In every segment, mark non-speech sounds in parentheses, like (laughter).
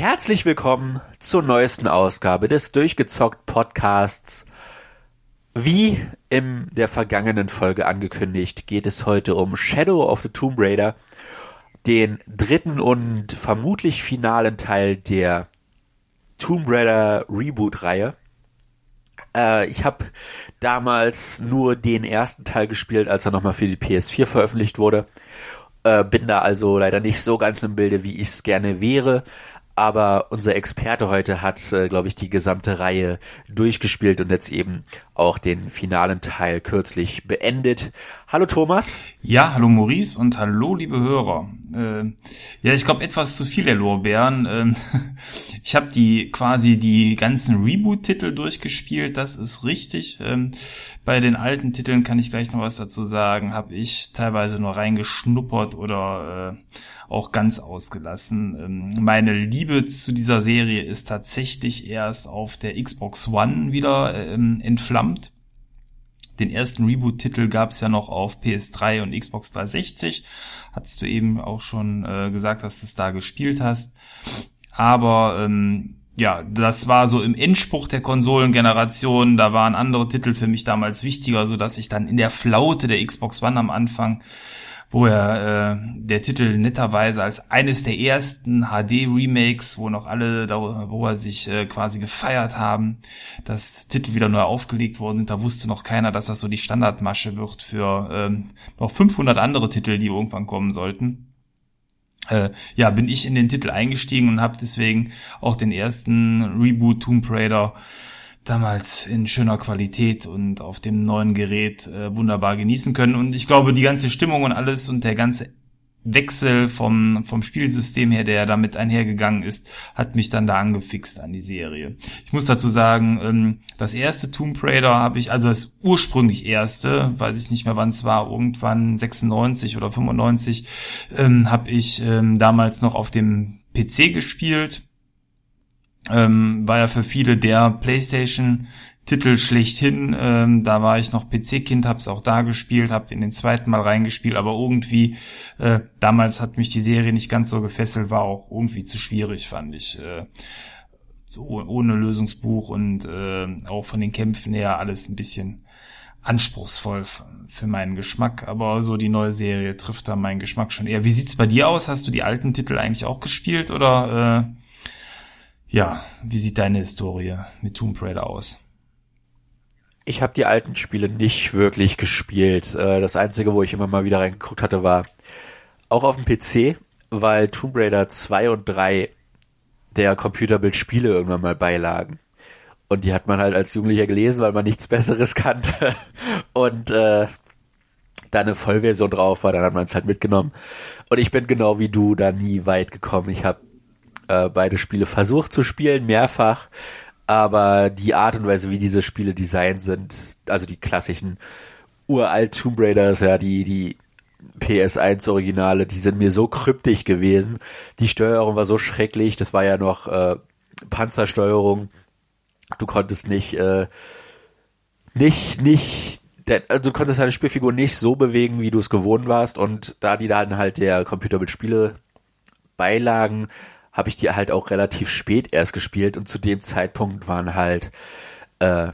Herzlich willkommen zur neuesten Ausgabe des Durchgezockt Podcasts. Wie in der vergangenen Folge angekündigt, geht es heute um Shadow of the Tomb Raider, den dritten und vermutlich finalen Teil der Tomb Raider Reboot-Reihe. Äh, ich habe damals nur den ersten Teil gespielt, als er nochmal für die PS4 veröffentlicht wurde. Äh, bin da also leider nicht so ganz im Bilde, wie ich es gerne wäre aber unser Experte heute hat, äh, glaube ich, die gesamte Reihe durchgespielt und jetzt eben auch den finalen Teil kürzlich beendet. Hallo Thomas. Ja, hallo Maurice und hallo liebe Hörer. Äh, ja, ich glaube etwas zu viele Lorbeeren. Äh, (laughs) ich habe die quasi die ganzen Reboot-Titel durchgespielt, das ist richtig. Ähm, bei den alten Titeln kann ich gleich noch was dazu sagen. Habe ich teilweise nur reingeschnuppert oder äh, auch ganz ausgelassen. Ähm, meine Liebe zu dieser Serie ist tatsächlich erst auf der Xbox One wieder ähm, entflammt. Den ersten Reboot-Titel gab es ja noch auf PS3 und Xbox 360. Hattest du eben auch schon äh, gesagt, dass du es da gespielt hast. Aber ähm, ja, das war so im Endspruch der Konsolengeneration. Da waren andere Titel für mich damals wichtiger, so dass ich dann in der Flaute der Xbox One am Anfang wo er äh, der Titel netterweise als eines der ersten HD-Remakes, wo noch alle darüber sich äh, quasi gefeiert haben, dass Titel wieder neu aufgelegt worden sind. Da wusste noch keiner, dass das so die Standardmasche wird für ähm, noch 500 andere Titel, die irgendwann kommen sollten. Äh, ja, bin ich in den Titel eingestiegen und habe deswegen auch den ersten Reboot Tomb Raider damals in schöner Qualität und auf dem neuen Gerät äh, wunderbar genießen können. Und ich glaube, die ganze Stimmung und alles und der ganze Wechsel vom, vom Spielsystem her, der damit einhergegangen ist, hat mich dann da angefixt an die Serie. Ich muss dazu sagen, ähm, das erste Tomb Raider habe ich, also das ursprünglich erste, weiß ich nicht mehr wann es war, irgendwann 96 oder 95, ähm, habe ich ähm, damals noch auf dem PC gespielt ähm, war ja für viele der PlayStation Titel schlechthin. Ähm, da war ich noch PC-Kind, hab's auch da gespielt, hab in den zweiten Mal reingespielt, aber irgendwie äh, damals hat mich die Serie nicht ganz so gefesselt, war auch irgendwie zu schwierig, fand ich. Äh, so ohne Lösungsbuch und äh, auch von den Kämpfen her alles ein bisschen anspruchsvoll für meinen Geschmack, aber so die neue Serie trifft da meinen Geschmack schon eher. Wie sieht's bei dir aus? Hast du die alten Titel eigentlich auch gespielt oder äh, ja, wie sieht deine Historie mit Tomb Raider aus? Ich habe die alten Spiele nicht wirklich gespielt. Äh, das einzige, wo ich immer mal wieder reingeguckt hatte, war auch auf dem PC, weil Tomb Raider 2 und 3 der Computerbild-Spiele irgendwann mal beilagen. Und die hat man halt als Jugendlicher gelesen, weil man nichts (laughs) Besseres kannte. Und äh, da eine Vollversion drauf war, dann hat man es halt mitgenommen. Und ich bin genau wie du da nie weit gekommen. Ich habe äh, beide Spiele versucht zu spielen, mehrfach. Aber die Art und Weise, wie diese Spiele designt sind, also die klassischen uralt Tomb Raiders, ja, die, die PS1 Originale, die sind mir so kryptisch gewesen. Die Steuerung war so schrecklich, das war ja noch äh, Panzersteuerung. Du konntest nicht, äh, nicht, nicht, also du konntest deine Spielfigur nicht so bewegen, wie du es gewohnt warst. Und da die dann halt der Computerbild beilagen, habe ich die halt auch relativ spät erst gespielt und zu dem Zeitpunkt waren halt äh,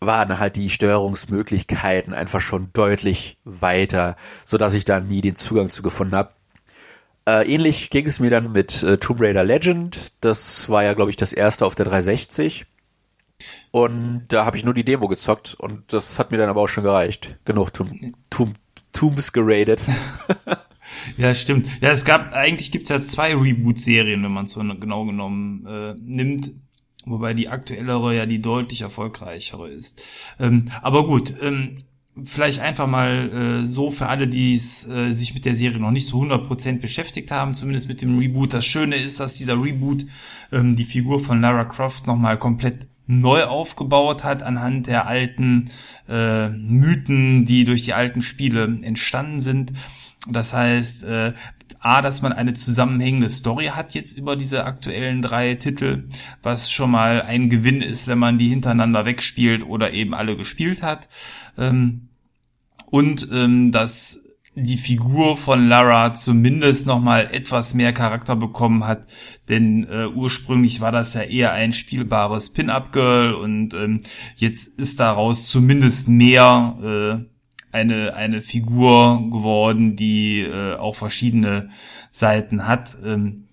waren halt die Steuerungsmöglichkeiten einfach schon deutlich weiter, so dass ich da nie den Zugang zu gefunden habe. Äh, ähnlich ging es mir dann mit äh, Tomb Raider Legend. Das war ja, glaube ich, das erste auf der 360. Und da habe ich nur die Demo gezockt und das hat mir dann aber auch schon gereicht. Genug Tomb, Tomb, Tombs geradet. (laughs) Ja, stimmt. Ja, es gab, eigentlich gibt's ja zwei Reboot-Serien, wenn man es so genau genommen äh, nimmt. Wobei die aktuellere ja die deutlich erfolgreichere ist. Ähm, aber gut, ähm, vielleicht einfach mal äh, so für alle, die äh, sich mit der Serie noch nicht so 100% beschäftigt haben, zumindest mit dem Reboot. Das Schöne ist, dass dieser Reboot ähm, die Figur von Lara Croft nochmal komplett neu aufgebaut hat anhand der alten äh, Mythen, die durch die alten Spiele entstanden sind. Das heißt, äh, A, dass man eine zusammenhängende Story hat jetzt über diese aktuellen drei Titel, was schon mal ein Gewinn ist, wenn man die hintereinander wegspielt oder eben alle gespielt hat. Ähm, und ähm, dass die Figur von Lara zumindest noch mal etwas mehr Charakter bekommen hat, denn äh, ursprünglich war das ja eher ein spielbares Pin-up-Girl und ähm, jetzt ist daraus zumindest mehr äh, eine eine Figur geworden, die äh, auch verschiedene Seiten hat. Ähm,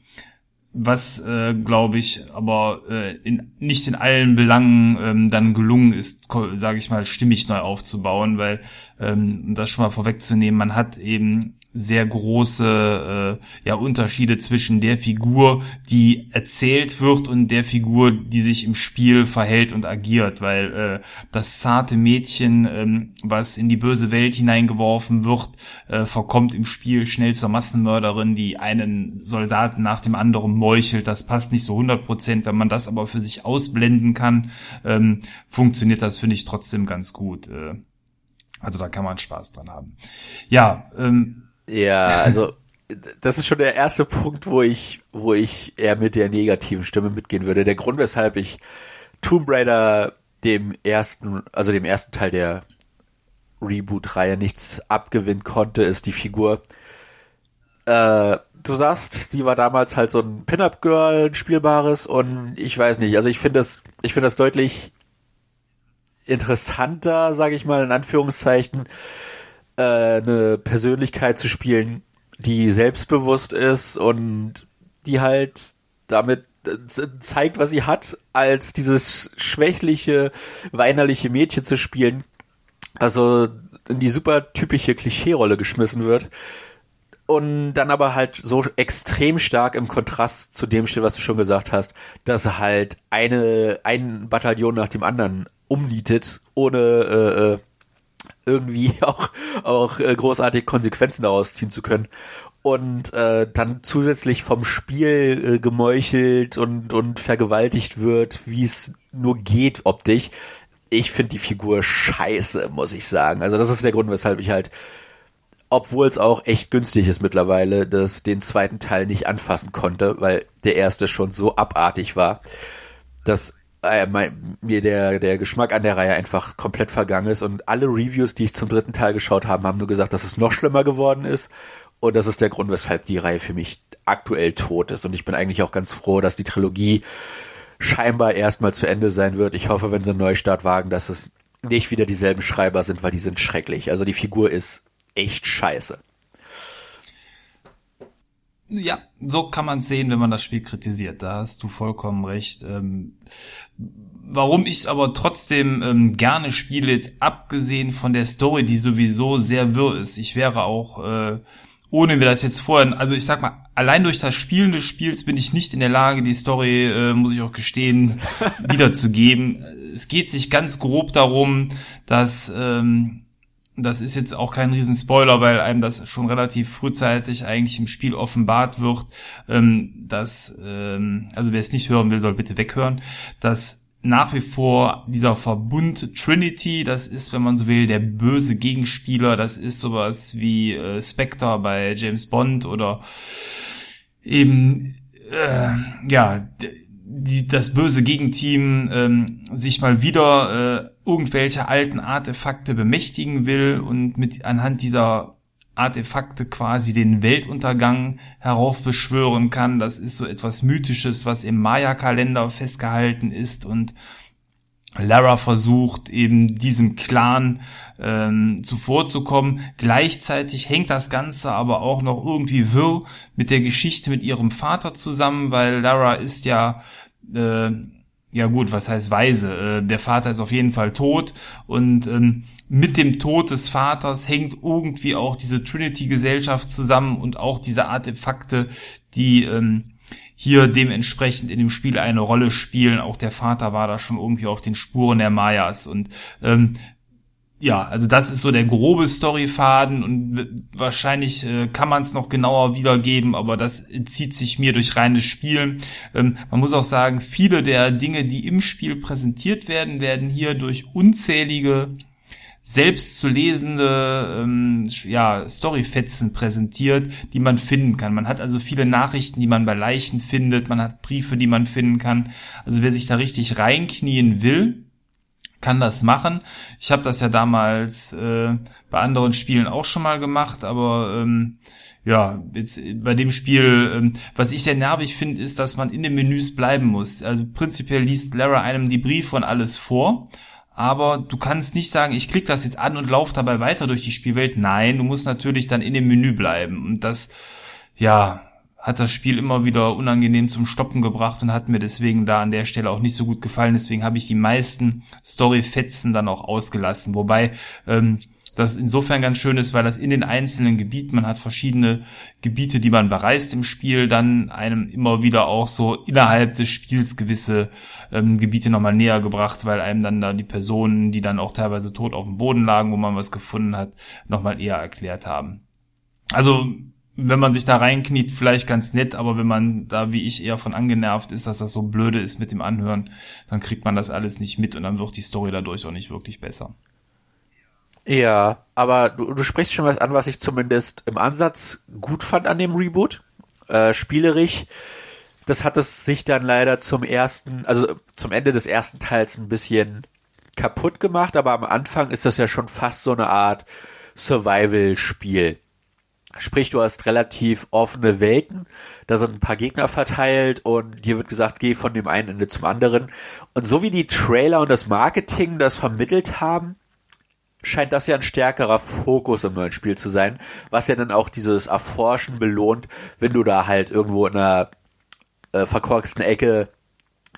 was äh, glaube ich aber äh, in, nicht in allen Belangen ähm, dann gelungen ist, sage ich mal, stimmig neu aufzubauen, weil ähm, das schon mal vorwegzunehmen, man hat eben sehr große äh, ja, Unterschiede zwischen der Figur, die erzählt wird und der Figur, die sich im Spiel verhält und agiert, weil äh, das zarte Mädchen, ähm, was in die böse Welt hineingeworfen wird, äh, verkommt im Spiel schnell zur Massenmörderin, die einen Soldaten nach dem anderen meuchelt. Das passt nicht so 100 Prozent. Wenn man das aber für sich ausblenden kann, ähm, funktioniert das, finde ich, trotzdem ganz gut. Äh, also da kann man Spaß dran haben. Ja, ähm, ja, also das ist schon der erste Punkt, wo ich, wo ich eher mit der negativen Stimme mitgehen würde. Der Grund, weshalb ich Tomb Raider dem ersten, also dem ersten Teil der Reboot-Reihe nichts abgewinnen konnte, ist die Figur. Äh, du sagst, die war damals halt so ein Pin-Up-Girl, ein spielbares und ich weiß nicht, also ich finde das, ich finde das deutlich interessanter, sage ich mal, in Anführungszeichen, äh, eine Persönlichkeit zu spielen, die selbstbewusst ist und die halt damit äh, zeigt, was sie hat, als dieses schwächliche, weinerliche Mädchen zu spielen. Also in die super typische Klischee-Rolle geschmissen wird. Und dann aber halt so extrem stark im Kontrast zu dem steht, was du schon gesagt hast, dass halt eine, ein Bataillon nach dem anderen umnietet, ohne äh, äh irgendwie (laughs) auch, auch äh, großartig Konsequenzen daraus ziehen zu können. Und äh, dann zusätzlich vom Spiel äh, gemeuchelt und, und vergewaltigt wird, wie es nur geht optisch. Ich finde die Figur scheiße, muss ich sagen. Also das ist der Grund, weshalb ich halt, obwohl es auch echt günstig ist mittlerweile, dass den zweiten Teil nicht anfassen konnte, weil der erste schon so abartig war, dass äh, mein, mir der, der Geschmack an der Reihe einfach komplett vergangen ist und alle Reviews, die ich zum dritten Teil geschaut habe, haben nur gesagt, dass es noch schlimmer geworden ist und das ist der Grund, weshalb die Reihe für mich aktuell tot ist und ich bin eigentlich auch ganz froh, dass die Trilogie scheinbar erstmal zu Ende sein wird. Ich hoffe, wenn sie einen Neustart wagen, dass es nicht wieder dieselben Schreiber sind, weil die sind schrecklich. Also die Figur ist echt scheiße. Ja, so kann man sehen, wenn man das Spiel kritisiert. Da hast du vollkommen recht. Ähm, warum ich aber trotzdem ähm, gerne spiele, jetzt abgesehen von der Story, die sowieso sehr wirr ist. Ich wäre auch, äh, ohne mir das jetzt vorher, also ich sag mal, allein durch das Spielen des Spiels bin ich nicht in der Lage, die Story, äh, muss ich auch gestehen, (laughs) wiederzugeben. Es geht sich ganz grob darum, dass ähm, das ist jetzt auch kein Riesenspoiler, weil einem das schon relativ frühzeitig eigentlich im Spiel offenbart wird, ähm, dass, ähm, also wer es nicht hören will, soll bitte weghören, dass nach wie vor dieser Verbund Trinity, das ist, wenn man so will, der böse Gegenspieler, das ist sowas wie äh, Spectre bei James Bond oder eben, äh, ja, die, das böse Gegenteam ähm, sich mal wieder äh, irgendwelche alten Artefakte bemächtigen will und mit anhand dieser Artefakte quasi den Weltuntergang heraufbeschwören kann. Das ist so etwas Mythisches, was im Maya-Kalender festgehalten ist und Lara versucht eben diesem Clan ähm, zuvorzukommen. Gleichzeitig hängt das Ganze aber auch noch irgendwie wirr mit der Geschichte mit ihrem Vater zusammen, weil Lara ist ja äh, ja gut, was heißt weise? Äh, der Vater ist auf jeden Fall tot und ähm, mit dem Tod des Vaters hängt irgendwie auch diese Trinity-Gesellschaft zusammen und auch diese Artefakte, die ähm, hier dementsprechend in dem Spiel eine Rolle spielen. Auch der Vater war da schon irgendwie auf den Spuren der Mayas und ähm, ja, also das ist so der grobe Storyfaden und wahrscheinlich äh, kann man es noch genauer wiedergeben, aber das zieht sich mir durch reines Spielen. Ähm, man muss auch sagen, viele der Dinge, die im Spiel präsentiert werden, werden hier durch unzählige selbst zu lesende ähm, ja, Storyfetzen präsentiert, die man finden kann. Man hat also viele Nachrichten, die man bei Leichen findet, man hat Briefe, die man finden kann. Also wer sich da richtig reinknien will, kann das machen. Ich habe das ja damals äh, bei anderen Spielen auch schon mal gemacht, aber ähm, ja, jetzt bei dem Spiel, ähm, was ich sehr nervig finde, ist, dass man in den Menüs bleiben muss. Also prinzipiell liest Lara einem die Briefe und alles vor, aber du kannst nicht sagen, ich klicke das jetzt an und laufe dabei weiter durch die Spielwelt. Nein, du musst natürlich dann in dem Menü bleiben. Und das, ja, hat das Spiel immer wieder unangenehm zum Stoppen gebracht und hat mir deswegen da an der Stelle auch nicht so gut gefallen. Deswegen habe ich die meisten Story-Fetzen dann auch ausgelassen. Wobei ähm, das insofern ganz schön ist, weil das in den einzelnen Gebieten, man hat verschiedene Gebiete, die man bereist im Spiel, dann einem immer wieder auch so innerhalb des Spiels gewisse ähm, Gebiete nochmal näher gebracht, weil einem dann da die Personen, die dann auch teilweise tot auf dem Boden lagen, wo man was gefunden hat, nochmal eher erklärt haben. Also wenn man sich da reinkniet, vielleicht ganz nett, aber wenn man da wie ich eher von angenervt ist, dass das so blöde ist mit dem Anhören, dann kriegt man das alles nicht mit und dann wird die Story dadurch auch nicht wirklich besser. Ja, aber du, du sprichst schon was an, was ich zumindest im Ansatz gut fand an dem Reboot. Äh, spielerisch, das hat es sich dann leider zum ersten, also zum Ende des ersten Teils ein bisschen kaputt gemacht, aber am Anfang ist das ja schon fast so eine Art Survival-Spiel. Sprich, du hast relativ offene Welten, da sind ein paar Gegner verteilt und dir wird gesagt, geh von dem einen Ende zum anderen. Und so wie die Trailer und das Marketing das vermittelt haben, scheint das ja ein stärkerer Fokus im neuen Spiel zu sein, was ja dann auch dieses Erforschen belohnt, wenn du da halt irgendwo in einer äh, verkorksten Ecke,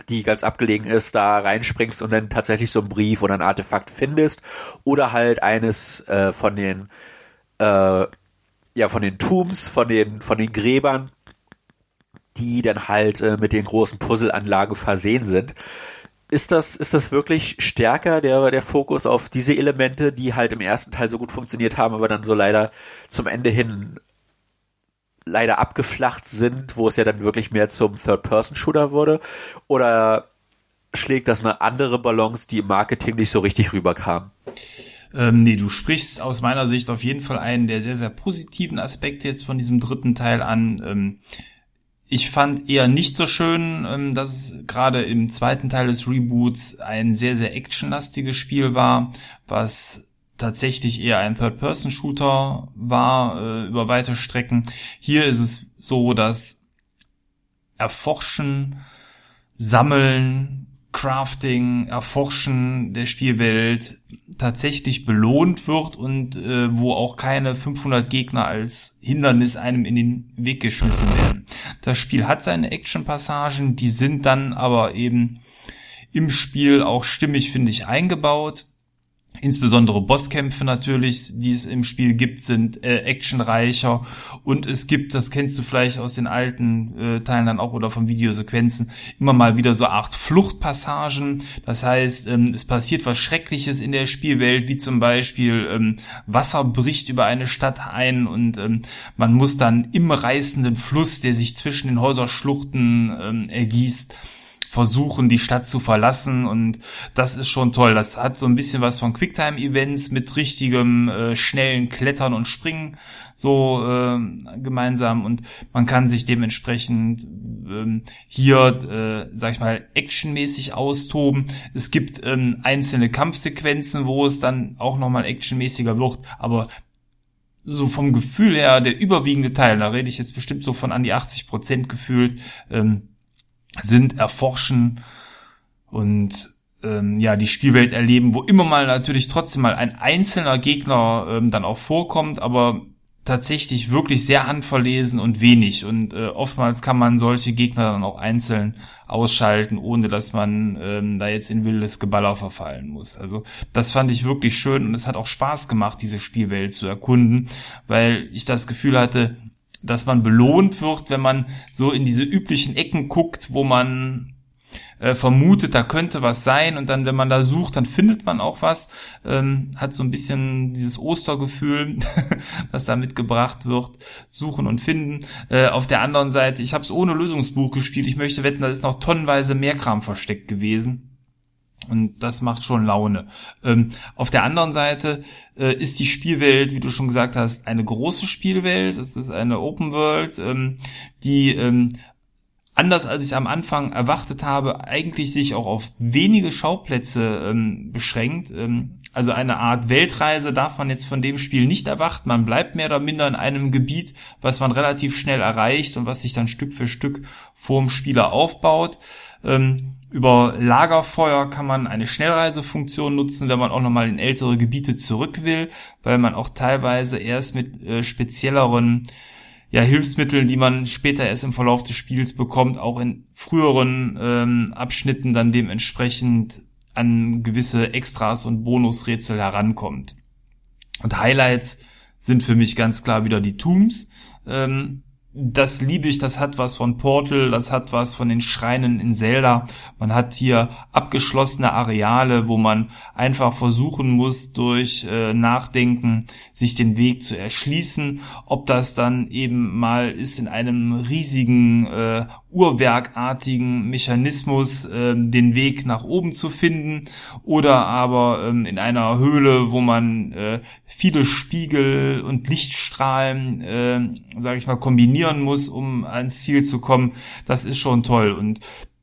die ganz abgelegen ist, da reinspringst und dann tatsächlich so einen Brief oder ein Artefakt findest oder halt eines äh, von den äh, ja von den Tombs, von den von den Gräbern, die dann halt äh, mit den großen Puzzleanlagen versehen sind ist das, ist das wirklich stärker, der, der Fokus auf diese Elemente, die halt im ersten Teil so gut funktioniert haben, aber dann so leider zum Ende hin leider abgeflacht sind, wo es ja dann wirklich mehr zum Third-Person-Shooter wurde? Oder schlägt das eine andere Balance, die im Marketing nicht so richtig rüberkam? Ähm, nee, du sprichst aus meiner Sicht auf jeden Fall einen der sehr, sehr positiven Aspekte jetzt von diesem dritten Teil an. Ähm, ich fand eher nicht so schön, ähm, dass es gerade im zweiten Teil des Reboots ein sehr, sehr actionlastiges Spiel war, was tatsächlich eher ein Third-Person-Shooter war äh, über weite Strecken. Hier ist es so, dass Erforschen, Sammeln, Crafting, Erforschen der Spielwelt tatsächlich belohnt wird und äh, wo auch keine 500 Gegner als Hindernis einem in den Weg geschmissen werden. Das Spiel hat seine Action-Passagen, die sind dann aber eben im Spiel auch stimmig, finde ich, eingebaut. Insbesondere Bosskämpfe natürlich, die es im Spiel gibt, sind äh, actionreicher und es gibt, das kennst du vielleicht aus den alten äh, Teilen dann auch oder von Videosequenzen, immer mal wieder so Art Fluchtpassagen. Das heißt, ähm, es passiert was Schreckliches in der Spielwelt, wie zum Beispiel ähm, Wasser bricht über eine Stadt ein und ähm, man muss dann im reißenden Fluss, der sich zwischen den Häuserschluchten ähm, ergießt, versuchen, die Stadt zu verlassen und das ist schon toll. Das hat so ein bisschen was von Quicktime-Events mit richtigem äh, schnellen Klettern und Springen so äh, gemeinsam und man kann sich dementsprechend ähm, hier, äh, sag ich mal, actionmäßig austoben. Es gibt ähm, einzelne Kampfsequenzen, wo es dann auch nochmal actionmäßiger wird, aber so vom Gefühl her, der überwiegende Teil, da rede ich jetzt bestimmt so von an die 80 Prozent gefühlt, ähm, sind, erforschen und ähm, ja die Spielwelt erleben, wo immer mal natürlich trotzdem mal ein einzelner Gegner ähm, dann auch vorkommt, aber tatsächlich wirklich sehr handverlesen und wenig. Und äh, oftmals kann man solche Gegner dann auch einzeln ausschalten, ohne dass man ähm, da jetzt in wildes Geballer verfallen muss. Also das fand ich wirklich schön und es hat auch Spaß gemacht, diese Spielwelt zu erkunden, weil ich das Gefühl hatte, dass man belohnt wird, wenn man so in diese üblichen Ecken guckt, wo man äh, vermutet, da könnte was sein und dann, wenn man da sucht, dann findet man auch was. Ähm, hat so ein bisschen dieses Ostergefühl, (laughs) was da mitgebracht wird, suchen und finden. Äh, auf der anderen Seite, ich habe es ohne Lösungsbuch gespielt. Ich möchte wetten, da ist noch tonnenweise mehr Kram versteckt gewesen. Und das macht schon Laune. Ähm, auf der anderen Seite äh, ist die Spielwelt, wie du schon gesagt hast, eine große Spielwelt. Es ist eine Open World, ähm, die ähm, anders als ich am Anfang erwartet habe, eigentlich sich auch auf wenige Schauplätze ähm, beschränkt. Ähm, also eine Art Weltreise darf man jetzt von dem Spiel nicht erwarten. Man bleibt mehr oder minder in einem Gebiet, was man relativ schnell erreicht und was sich dann Stück für Stück vorm Spieler aufbaut. Ähm, über Lagerfeuer kann man eine Schnellreisefunktion nutzen, wenn man auch nochmal in ältere Gebiete zurück will, weil man auch teilweise erst mit äh, spezielleren ja, Hilfsmitteln, die man später erst im Verlauf des Spiels bekommt, auch in früheren ähm, Abschnitten dann dementsprechend an gewisse Extras und Bonusrätsel herankommt. Und Highlights sind für mich ganz klar wieder die Tombs. Ähm, das liebe ich, das hat was von Portal, das hat was von den Schreinen in Zelda. Man hat hier abgeschlossene Areale, wo man einfach versuchen muss, durch äh, Nachdenken sich den Weg zu erschließen. Ob das dann eben mal ist in einem riesigen äh, uhrwerkartigen Mechanismus äh, den Weg nach oben zu finden oder aber ähm, in einer Höhle, wo man äh, viele Spiegel und Lichtstrahlen, äh, sage ich mal, kombinieren muss, um ans Ziel zu kommen. Das ist schon toll und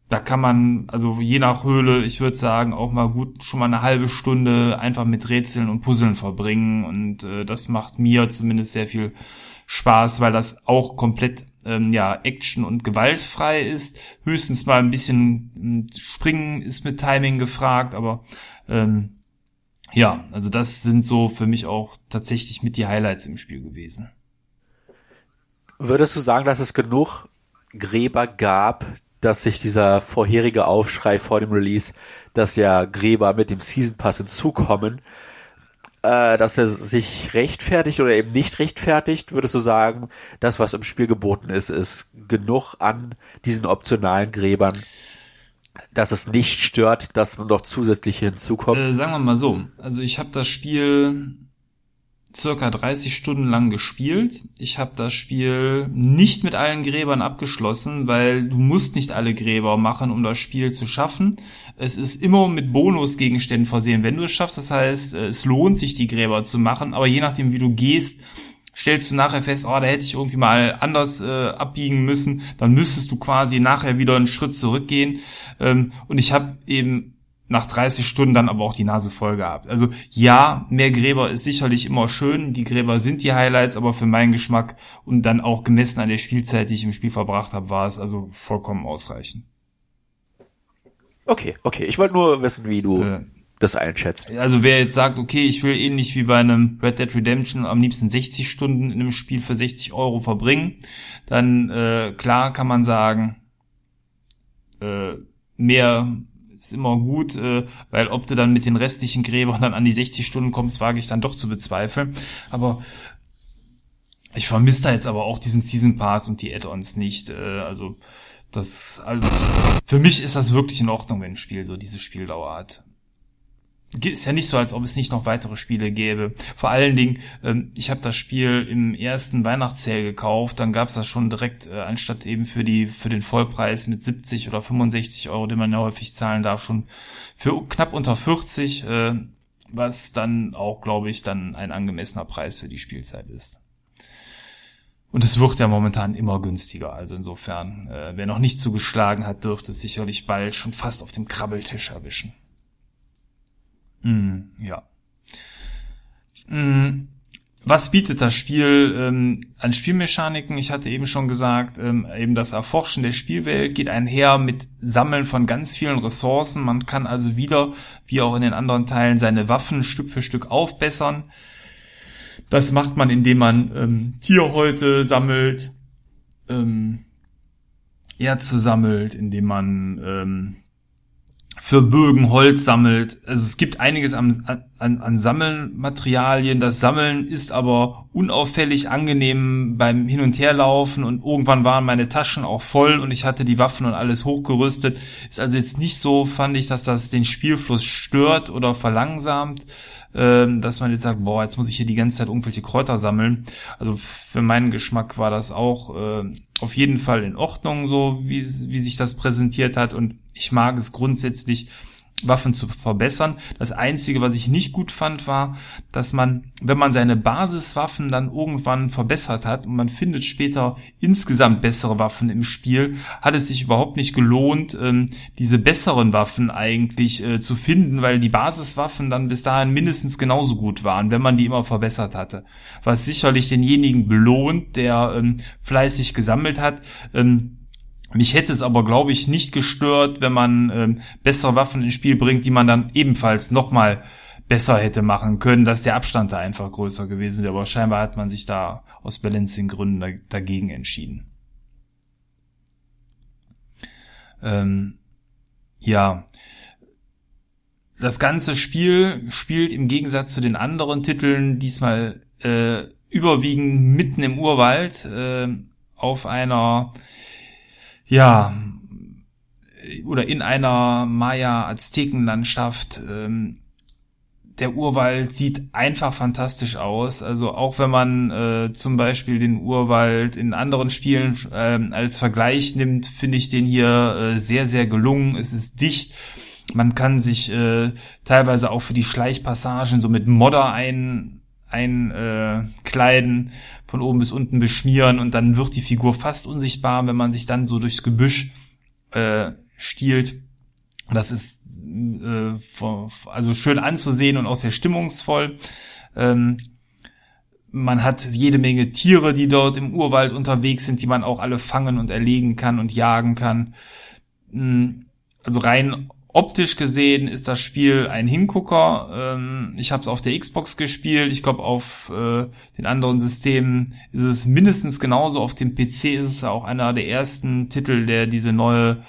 da kann man, also je nach Höhle, ich würde sagen, auch mal gut schon mal eine halbe Stunde einfach mit Rätseln und Puzzeln verbringen. Und äh, das macht mir zumindest sehr viel Spaß, weil das auch komplett ähm, ja, Action und gewaltfrei ist. Höchstens mal ein bisschen hm, Springen ist mit Timing gefragt, aber ähm, ja, also das sind so für mich auch tatsächlich mit die Highlights im Spiel gewesen. Würdest du sagen, dass es genug Gräber gab, dass sich dieser vorherige Aufschrei vor dem Release, dass ja Gräber mit dem Season Pass hinzukommen, äh, dass er sich rechtfertigt oder eben nicht rechtfertigt, würdest du sagen, das, was im Spiel geboten ist, ist genug an diesen optionalen Gräbern, dass es nicht stört, dass noch zusätzliche hinzukommen? Äh, sagen wir mal so, also ich habe das Spiel circa 30 Stunden lang gespielt. Ich habe das Spiel nicht mit allen Gräbern abgeschlossen, weil du musst nicht alle Gräber machen, um das Spiel zu schaffen. Es ist immer mit Bonusgegenständen versehen, wenn du es schaffst. Das heißt, es lohnt sich, die Gräber zu machen, aber je nachdem, wie du gehst, stellst du nachher fest, oh, da hätte ich irgendwie mal anders äh, abbiegen müssen, dann müsstest du quasi nachher wieder einen Schritt zurückgehen. Ähm, und ich habe eben nach 30 Stunden dann aber auch die Nase voll gehabt. Also ja, mehr Gräber ist sicherlich immer schön. Die Gräber sind die Highlights, aber für meinen Geschmack und dann auch gemessen an der Spielzeit, die ich im Spiel verbracht habe, war es also vollkommen ausreichend. Okay, okay. Ich wollte nur wissen, wie du äh, das einschätzt. Also wer jetzt sagt, okay, ich will ähnlich wie bei einem Red Dead Redemption am liebsten 60 Stunden in einem Spiel für 60 Euro verbringen, dann äh, klar kann man sagen, äh, mehr ist immer gut, äh, weil ob du dann mit den restlichen Gräbern dann an die 60 Stunden kommst, wage ich dann doch zu bezweifeln. Aber ich vermisse da jetzt aber auch diesen Season Pass und die Add-ons nicht. Äh, also das, also für mich ist das wirklich in Ordnung, wenn ein Spiel so diese Spieldauer hat ist ja nicht so, als ob es nicht noch weitere Spiele gäbe. Vor allen Dingen, ähm, ich habe das Spiel im ersten Weihnachtssale gekauft, dann gab es das schon direkt, äh, anstatt eben für die für den Vollpreis mit 70 oder 65 Euro, den man ja häufig zahlen darf, schon für knapp unter 40, äh, was dann auch, glaube ich, dann ein angemessener Preis für die Spielzeit ist. Und es wird ja momentan immer günstiger. Also insofern, äh, wer noch nicht zugeschlagen hat, dürfte es sicherlich bald schon fast auf dem Krabbeltisch erwischen. Mm, ja. Mm, was bietet das Spiel ähm, an Spielmechaniken? Ich hatte eben schon gesagt, ähm, eben das Erforschen der Spielwelt geht einher mit Sammeln von ganz vielen Ressourcen. Man kann also wieder, wie auch in den anderen Teilen, seine Waffen Stück für Stück aufbessern. Das macht man, indem man ähm, Tierhäute sammelt, ähm, Erze sammelt, indem man ähm, für Bögen Holz sammelt. Also es gibt einiges an, an, an Sammelmaterialien. Das Sammeln ist aber unauffällig angenehm beim Hin- und Herlaufen und irgendwann waren meine Taschen auch voll und ich hatte die Waffen und alles hochgerüstet. Ist also jetzt nicht so, fand ich, dass das den Spielfluss stört oder verlangsamt, äh, dass man jetzt sagt, boah, jetzt muss ich hier die ganze Zeit irgendwelche Kräuter sammeln. Also für meinen Geschmack war das auch äh, auf jeden Fall in Ordnung, so wie, wie sich das präsentiert hat und ich mag es grundsätzlich, Waffen zu verbessern. Das Einzige, was ich nicht gut fand, war, dass man, wenn man seine Basiswaffen dann irgendwann verbessert hat und man findet später insgesamt bessere Waffen im Spiel, hat es sich überhaupt nicht gelohnt, ähm, diese besseren Waffen eigentlich äh, zu finden, weil die Basiswaffen dann bis dahin mindestens genauso gut waren, wenn man die immer verbessert hatte. Was sicherlich denjenigen belohnt, der ähm, fleißig gesammelt hat. Mich hätte es aber, glaube ich, nicht gestört, wenn man ähm, bessere Waffen ins Spiel bringt, die man dann ebenfalls nochmal besser hätte machen können, dass der Abstand da einfach größer gewesen wäre. Aber scheinbar hat man sich da aus Balancing-Gründen dagegen entschieden. Ähm, ja, das ganze Spiel spielt im Gegensatz zu den anderen Titeln diesmal äh, überwiegend mitten im Urwald äh, auf einer ja, oder in einer Maya-Aztekenlandschaft. Ähm, der Urwald sieht einfach fantastisch aus. Also auch wenn man äh, zum Beispiel den Urwald in anderen Spielen äh, als Vergleich nimmt, finde ich den hier äh, sehr, sehr gelungen. Es ist dicht. Man kann sich äh, teilweise auch für die Schleichpassagen so mit Modder ein einkleiden, äh, von oben bis unten beschmieren und dann wird die Figur fast unsichtbar, wenn man sich dann so durchs Gebüsch äh, stiehlt. Das ist äh, also schön anzusehen und auch sehr stimmungsvoll. Ähm, man hat jede Menge Tiere, die dort im Urwald unterwegs sind, die man auch alle fangen und erlegen kann und jagen kann. Hm, also rein Optisch gesehen ist das Spiel ein Hingucker. Ähm, ich habe es auf der Xbox gespielt. Ich glaube, auf äh, den anderen Systemen ist es mindestens genauso. Auf dem PC ist es auch einer der ersten Titel, der diese neue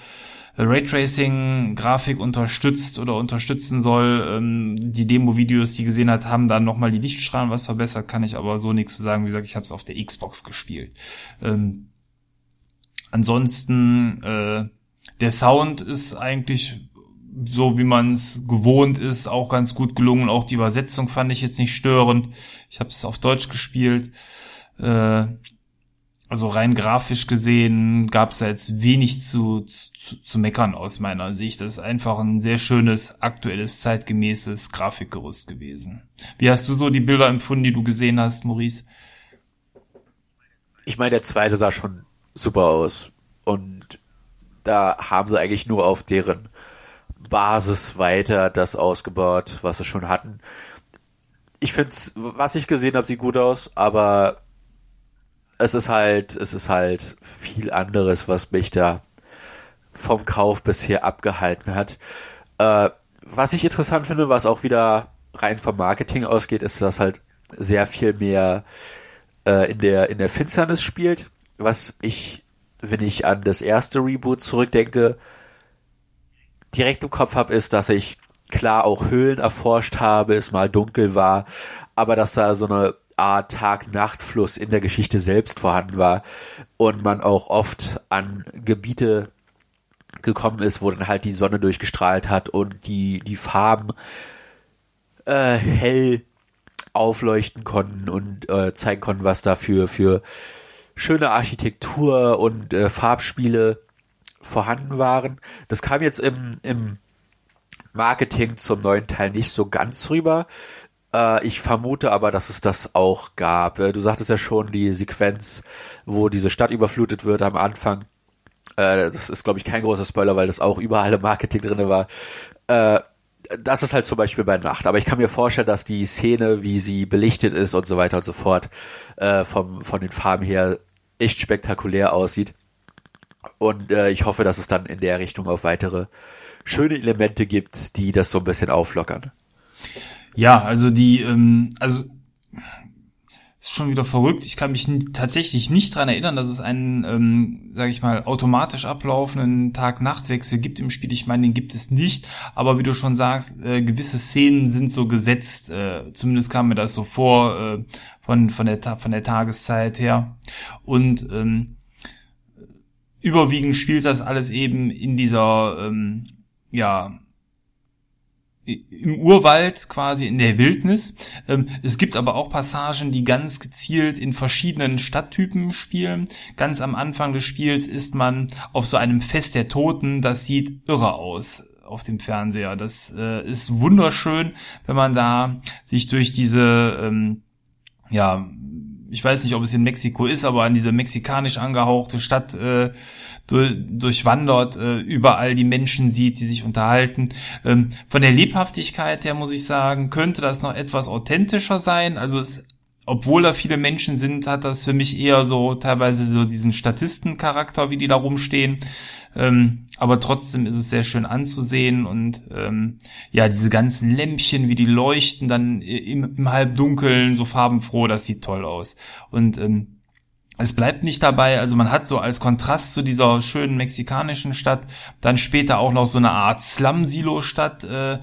äh, Raytracing-Grafik unterstützt oder unterstützen soll. Ähm, die Demo-Videos, die gesehen hat, haben dann nochmal die Lichtstrahlen was verbessert, kann ich aber so nichts zu sagen. Wie gesagt, ich habe es auf der Xbox gespielt. Ähm, ansonsten, äh, der Sound ist eigentlich so wie man es gewohnt ist, auch ganz gut gelungen. Auch die Übersetzung fand ich jetzt nicht störend. Ich habe es auf Deutsch gespielt. Äh, also rein grafisch gesehen gab es da jetzt wenig zu, zu, zu meckern aus meiner Sicht. Das ist einfach ein sehr schönes, aktuelles, zeitgemäßes Grafikgerüst gewesen. Wie hast du so die Bilder empfunden, die du gesehen hast, Maurice? Ich meine, der zweite sah schon super aus. Und da haben sie eigentlich nur auf deren Basis weiter das ausgebaut, was sie schon hatten. Ich finde was ich gesehen habe, sieht gut aus, aber es ist halt, es ist halt viel anderes, was mich da vom Kauf bisher abgehalten hat. Äh, was ich interessant finde, was auch wieder rein vom Marketing ausgeht, ist, dass halt sehr viel mehr äh, in der in der Finsternis spielt, was ich, wenn ich an das erste Reboot zurückdenke, direkt im Kopf habe, ist, dass ich klar auch Höhlen erforscht habe, es mal dunkel war, aber dass da so eine Art Tag-Nacht-Fluss in der Geschichte selbst vorhanden war und man auch oft an Gebiete gekommen ist, wo dann halt die Sonne durchgestrahlt hat und die, die Farben äh, hell aufleuchten konnten und äh, zeigen konnten, was da für, für schöne Architektur und äh, Farbspiele vorhanden waren. Das kam jetzt im, im Marketing zum neuen Teil nicht so ganz rüber. Äh, ich vermute aber, dass es das auch gab. Äh, du sagtest ja schon, die Sequenz, wo diese Stadt überflutet wird am Anfang. Äh, das ist, glaube ich, kein großer Spoiler, weil das auch überall im Marketing drinne war. Das ist halt zum Beispiel bei Nacht. Aber ich kann mir vorstellen, dass die Szene, wie sie belichtet ist und so weiter und so fort, vom, von den Farben her echt spektakulär aussieht. Und äh, ich hoffe, dass es dann in der Richtung auch weitere schöne Elemente gibt, die das so ein bisschen auflockern. Ja, also die, ähm, also ist schon wieder verrückt. Ich kann mich tatsächlich nicht dran erinnern, dass es einen, ähm, sage ich mal, automatisch ablaufenden Tag-Nacht-Wechsel gibt im Spiel. Ich meine, den gibt es nicht. Aber wie du schon sagst, äh, gewisse Szenen sind so gesetzt. Äh, zumindest kam mir das so vor äh, von von der von der Tageszeit her. Und ähm, überwiegend spielt das alles eben in dieser, ähm, ja, im Urwald quasi in der Wildnis. Ähm, es gibt aber auch Passagen, die ganz gezielt in verschiedenen Stadttypen spielen. Ganz am Anfang des Spiels ist man auf so einem Fest der Toten. Das sieht irre aus. auf dem Fernseher. Das äh, ist wunderschön, wenn man da sich durch diese, ähm, ja, ich weiß nicht, ob es in Mexiko ist, aber an diese mexikanisch angehauchte Stadt äh, durch, durchwandert, äh, überall die Menschen sieht, die sich unterhalten. Ähm, von der Lebhaftigkeit her muss ich sagen, könnte das noch etwas authentischer sein. Also es obwohl da viele Menschen sind, hat das für mich eher so teilweise so diesen Statistencharakter, wie die da rumstehen. Ähm, aber trotzdem ist es sehr schön anzusehen und ähm, ja, diese ganzen Lämpchen, wie die leuchten dann im, im Halbdunkeln, so farbenfroh, das sieht toll aus. Und ähm, es bleibt nicht dabei, also man hat so als Kontrast zu dieser schönen mexikanischen Stadt dann später auch noch so eine Art Slum-Silo-Stadt, äh,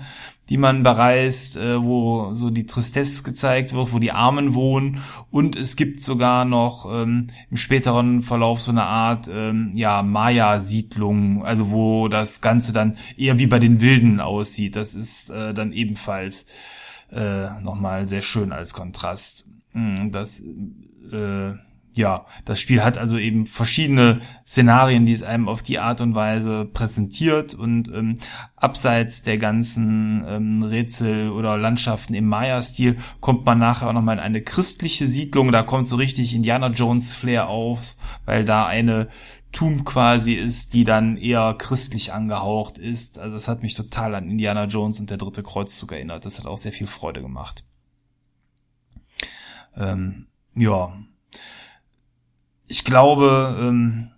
die man bereist, äh, wo so die Tristesse gezeigt wird, wo die Armen wohnen und es gibt sogar noch ähm, im späteren Verlauf so eine Art ähm, ja Maya-Siedlung, also wo das Ganze dann eher wie bei den Wilden aussieht. Das ist äh, dann ebenfalls äh, nochmal sehr schön als Kontrast. Hm, das äh, ja, das Spiel hat also eben verschiedene Szenarien, die es einem auf die Art und Weise präsentiert und ähm, abseits der ganzen ähm, Rätsel oder Landschaften im Maya-Stil kommt man nachher auch nochmal in eine christliche Siedlung, da kommt so richtig Indiana Jones Flair auf, weil da eine Tomb quasi ist, die dann eher christlich angehaucht ist. Also das hat mich total an Indiana Jones und der dritte Kreuzzug erinnert. Das hat auch sehr viel Freude gemacht. Ähm, ja, ich glaube, ähm,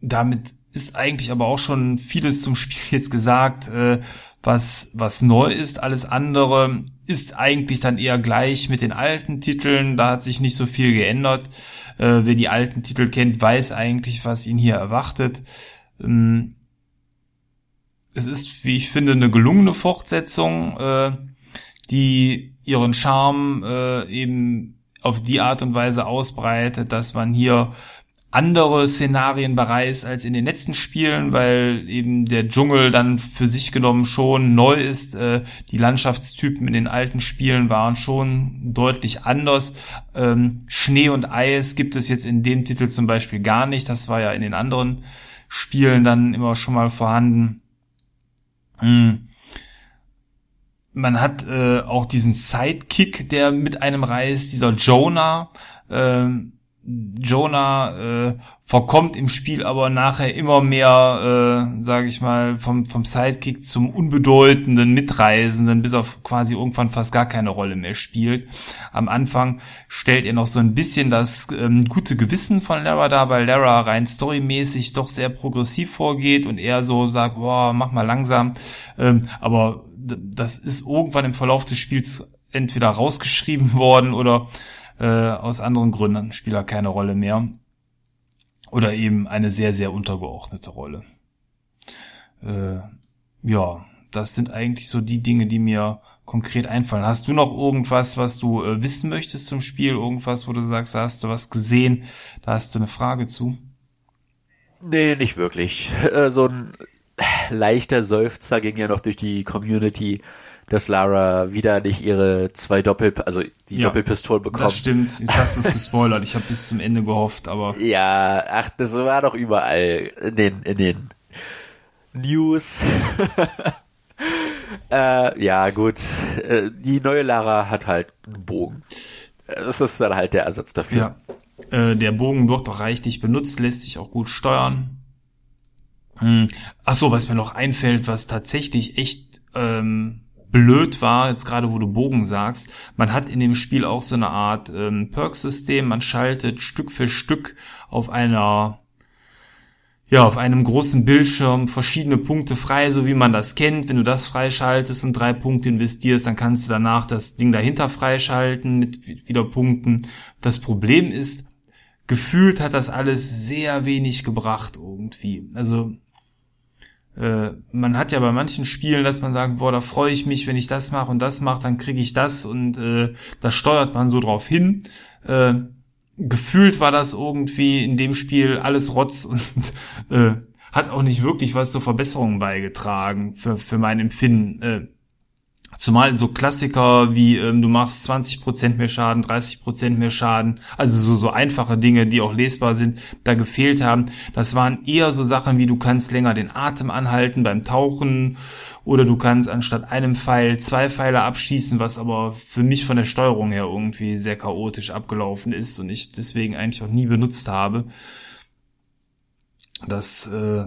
damit ist eigentlich aber auch schon vieles zum Spiel jetzt gesagt, äh, was, was neu ist. Alles andere ist eigentlich dann eher gleich mit den alten Titeln. Da hat sich nicht so viel geändert. Äh, wer die alten Titel kennt, weiß eigentlich, was ihn hier erwartet. Ähm, es ist, wie ich finde, eine gelungene Fortsetzung, äh, die ihren Charme äh, eben auf die Art und Weise ausbreitet, dass man hier andere Szenarien bereist als in den letzten Spielen, weil eben der Dschungel dann für sich genommen schon neu ist. Äh, die Landschaftstypen in den alten Spielen waren schon deutlich anders. Ähm, Schnee und Eis gibt es jetzt in dem Titel zum Beispiel gar nicht. Das war ja in den anderen Spielen dann immer schon mal vorhanden. Hm man hat äh, auch diesen Sidekick, der mit einem reist, dieser Jonah. Äh, Jonah äh, verkommt im Spiel aber nachher immer mehr, äh, sage ich mal, vom, vom Sidekick zum unbedeutenden Mitreisenden, bis auf quasi irgendwann fast gar keine Rolle mehr spielt. Am Anfang stellt er noch so ein bisschen das ähm, gute Gewissen von Lara dar, weil Lara rein storymäßig doch sehr progressiv vorgeht und er so sagt, boah, mach mal langsam. Ähm, aber das ist irgendwann im Verlauf des Spiels entweder rausgeschrieben (laughs) worden oder äh, aus anderen Gründen spielt er keine Rolle mehr. Oder eben eine sehr, sehr untergeordnete Rolle. Äh, ja, das sind eigentlich so die Dinge, die mir konkret einfallen. Hast du noch irgendwas, was du äh, wissen möchtest zum Spiel? Irgendwas, wo du sagst, da hast du was gesehen? Da hast du eine Frage zu? Nee, nicht wirklich. (laughs) Äh, so ein leichter Seufzer ging ja noch durch die Community, dass Lara wieder nicht ihre zwei Doppel, also die ja, Doppelpistolen bekommt. Das stimmt, (laughs) jetzt hast du es gespoilert. Ich habe bis zum Ende gehofft, aber. Ja, ach, das war doch überall in den, in den News. (laughs) äh, ja, gut. Äh, die neue Lara hat halt einen Bogen. Das ist dann halt der Ersatz dafür. Ja. Äh, der Bogen wird auch reichlich benutzt, lässt sich auch gut steuern. Hm. Ach so, was mir noch einfällt, was tatsächlich echt ähm, blöd war, jetzt gerade wo du Bogen sagst, man hat in dem Spiel auch so eine Art ähm, Perk-System, man schaltet Stück für Stück auf einer ja, auf einem großen Bildschirm verschiedene Punkte frei, so wie man das kennt. Wenn du das freischaltest und drei Punkte investierst, dann kannst du danach das Ding dahinter freischalten mit wieder Punkten. Das Problem ist, gefühlt hat das alles sehr wenig gebracht irgendwie. Also äh, man hat ja bei manchen Spielen, dass man sagt, boah, da freue ich mich, wenn ich das mache und das mache, dann kriege ich das und äh, da steuert man so drauf hin. Äh, gefühlt war das irgendwie in dem Spiel alles Rotz (laughs) und äh, hat auch nicht wirklich was zur Verbesserung beigetragen für, für mein Empfinden. Äh, Zumal so Klassiker wie ähm, du machst 20% mehr Schaden, 30% mehr Schaden, also so, so einfache Dinge, die auch lesbar sind, da gefehlt haben. Das waren eher so Sachen wie du kannst länger den Atem anhalten beim Tauchen oder du kannst anstatt einem Pfeil zwei Pfeile abschießen, was aber für mich von der Steuerung her irgendwie sehr chaotisch abgelaufen ist und ich deswegen eigentlich auch nie benutzt habe. Das äh,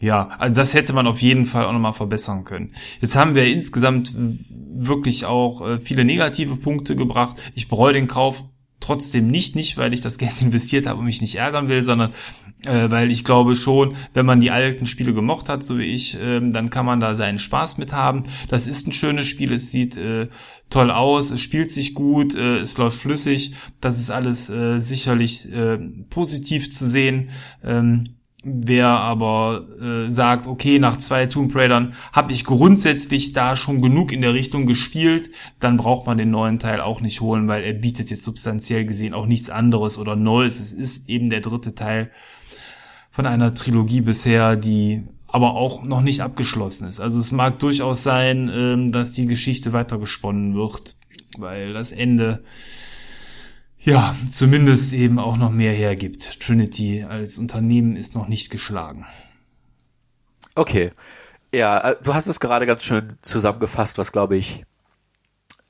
ja, also das hätte man auf jeden Fall auch nochmal verbessern können. Jetzt haben wir insgesamt wirklich auch äh, viele negative Punkte gebracht. Ich bereue den Kauf trotzdem nicht, nicht weil ich das (laughs) Geld investiert habe und mich nicht ärgern will, sondern äh, weil ich glaube schon, wenn man die alten Spiele gemocht hat, so wie ich, äh, dann kann man da seinen Spaß mit haben. Das ist ein schönes Spiel, es sieht äh, toll aus, es spielt sich gut, äh, es läuft flüssig, das ist alles äh, sicherlich äh, positiv zu sehen. Ähm, Wer aber äh, sagt, okay, nach zwei Tomb Raidern habe ich grundsätzlich da schon genug in der Richtung gespielt, dann braucht man den neuen Teil auch nicht holen, weil er bietet jetzt substanziell gesehen auch nichts anderes oder Neues. Es ist eben der dritte Teil von einer Trilogie bisher, die aber auch noch nicht abgeschlossen ist. Also es mag durchaus sein, ähm, dass die Geschichte weitergesponnen wird, weil das Ende ja, zumindest eben auch noch mehr hergibt. Trinity als Unternehmen ist noch nicht geschlagen. Okay. Ja, äh, du hast es gerade ganz schön zusammengefasst, was glaube ich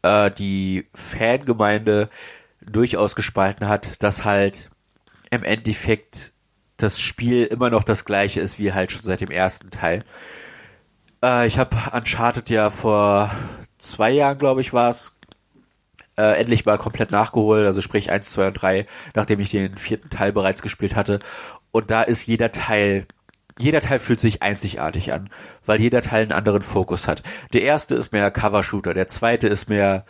äh, die Fangemeinde durchaus gespalten hat, dass halt im Endeffekt das Spiel immer noch das gleiche ist wie halt schon seit dem ersten Teil. Äh, ich habe Uncharted ja vor zwei Jahren, glaube ich, war es, äh, endlich mal komplett nachgeholt, also sprich 1, 2 und 3, nachdem ich den vierten Teil bereits gespielt hatte. Und da ist jeder Teil jeder Teil fühlt sich einzigartig an, weil jeder Teil einen anderen Fokus hat. Der erste ist mehr Cover-Shooter, der zweite ist mehr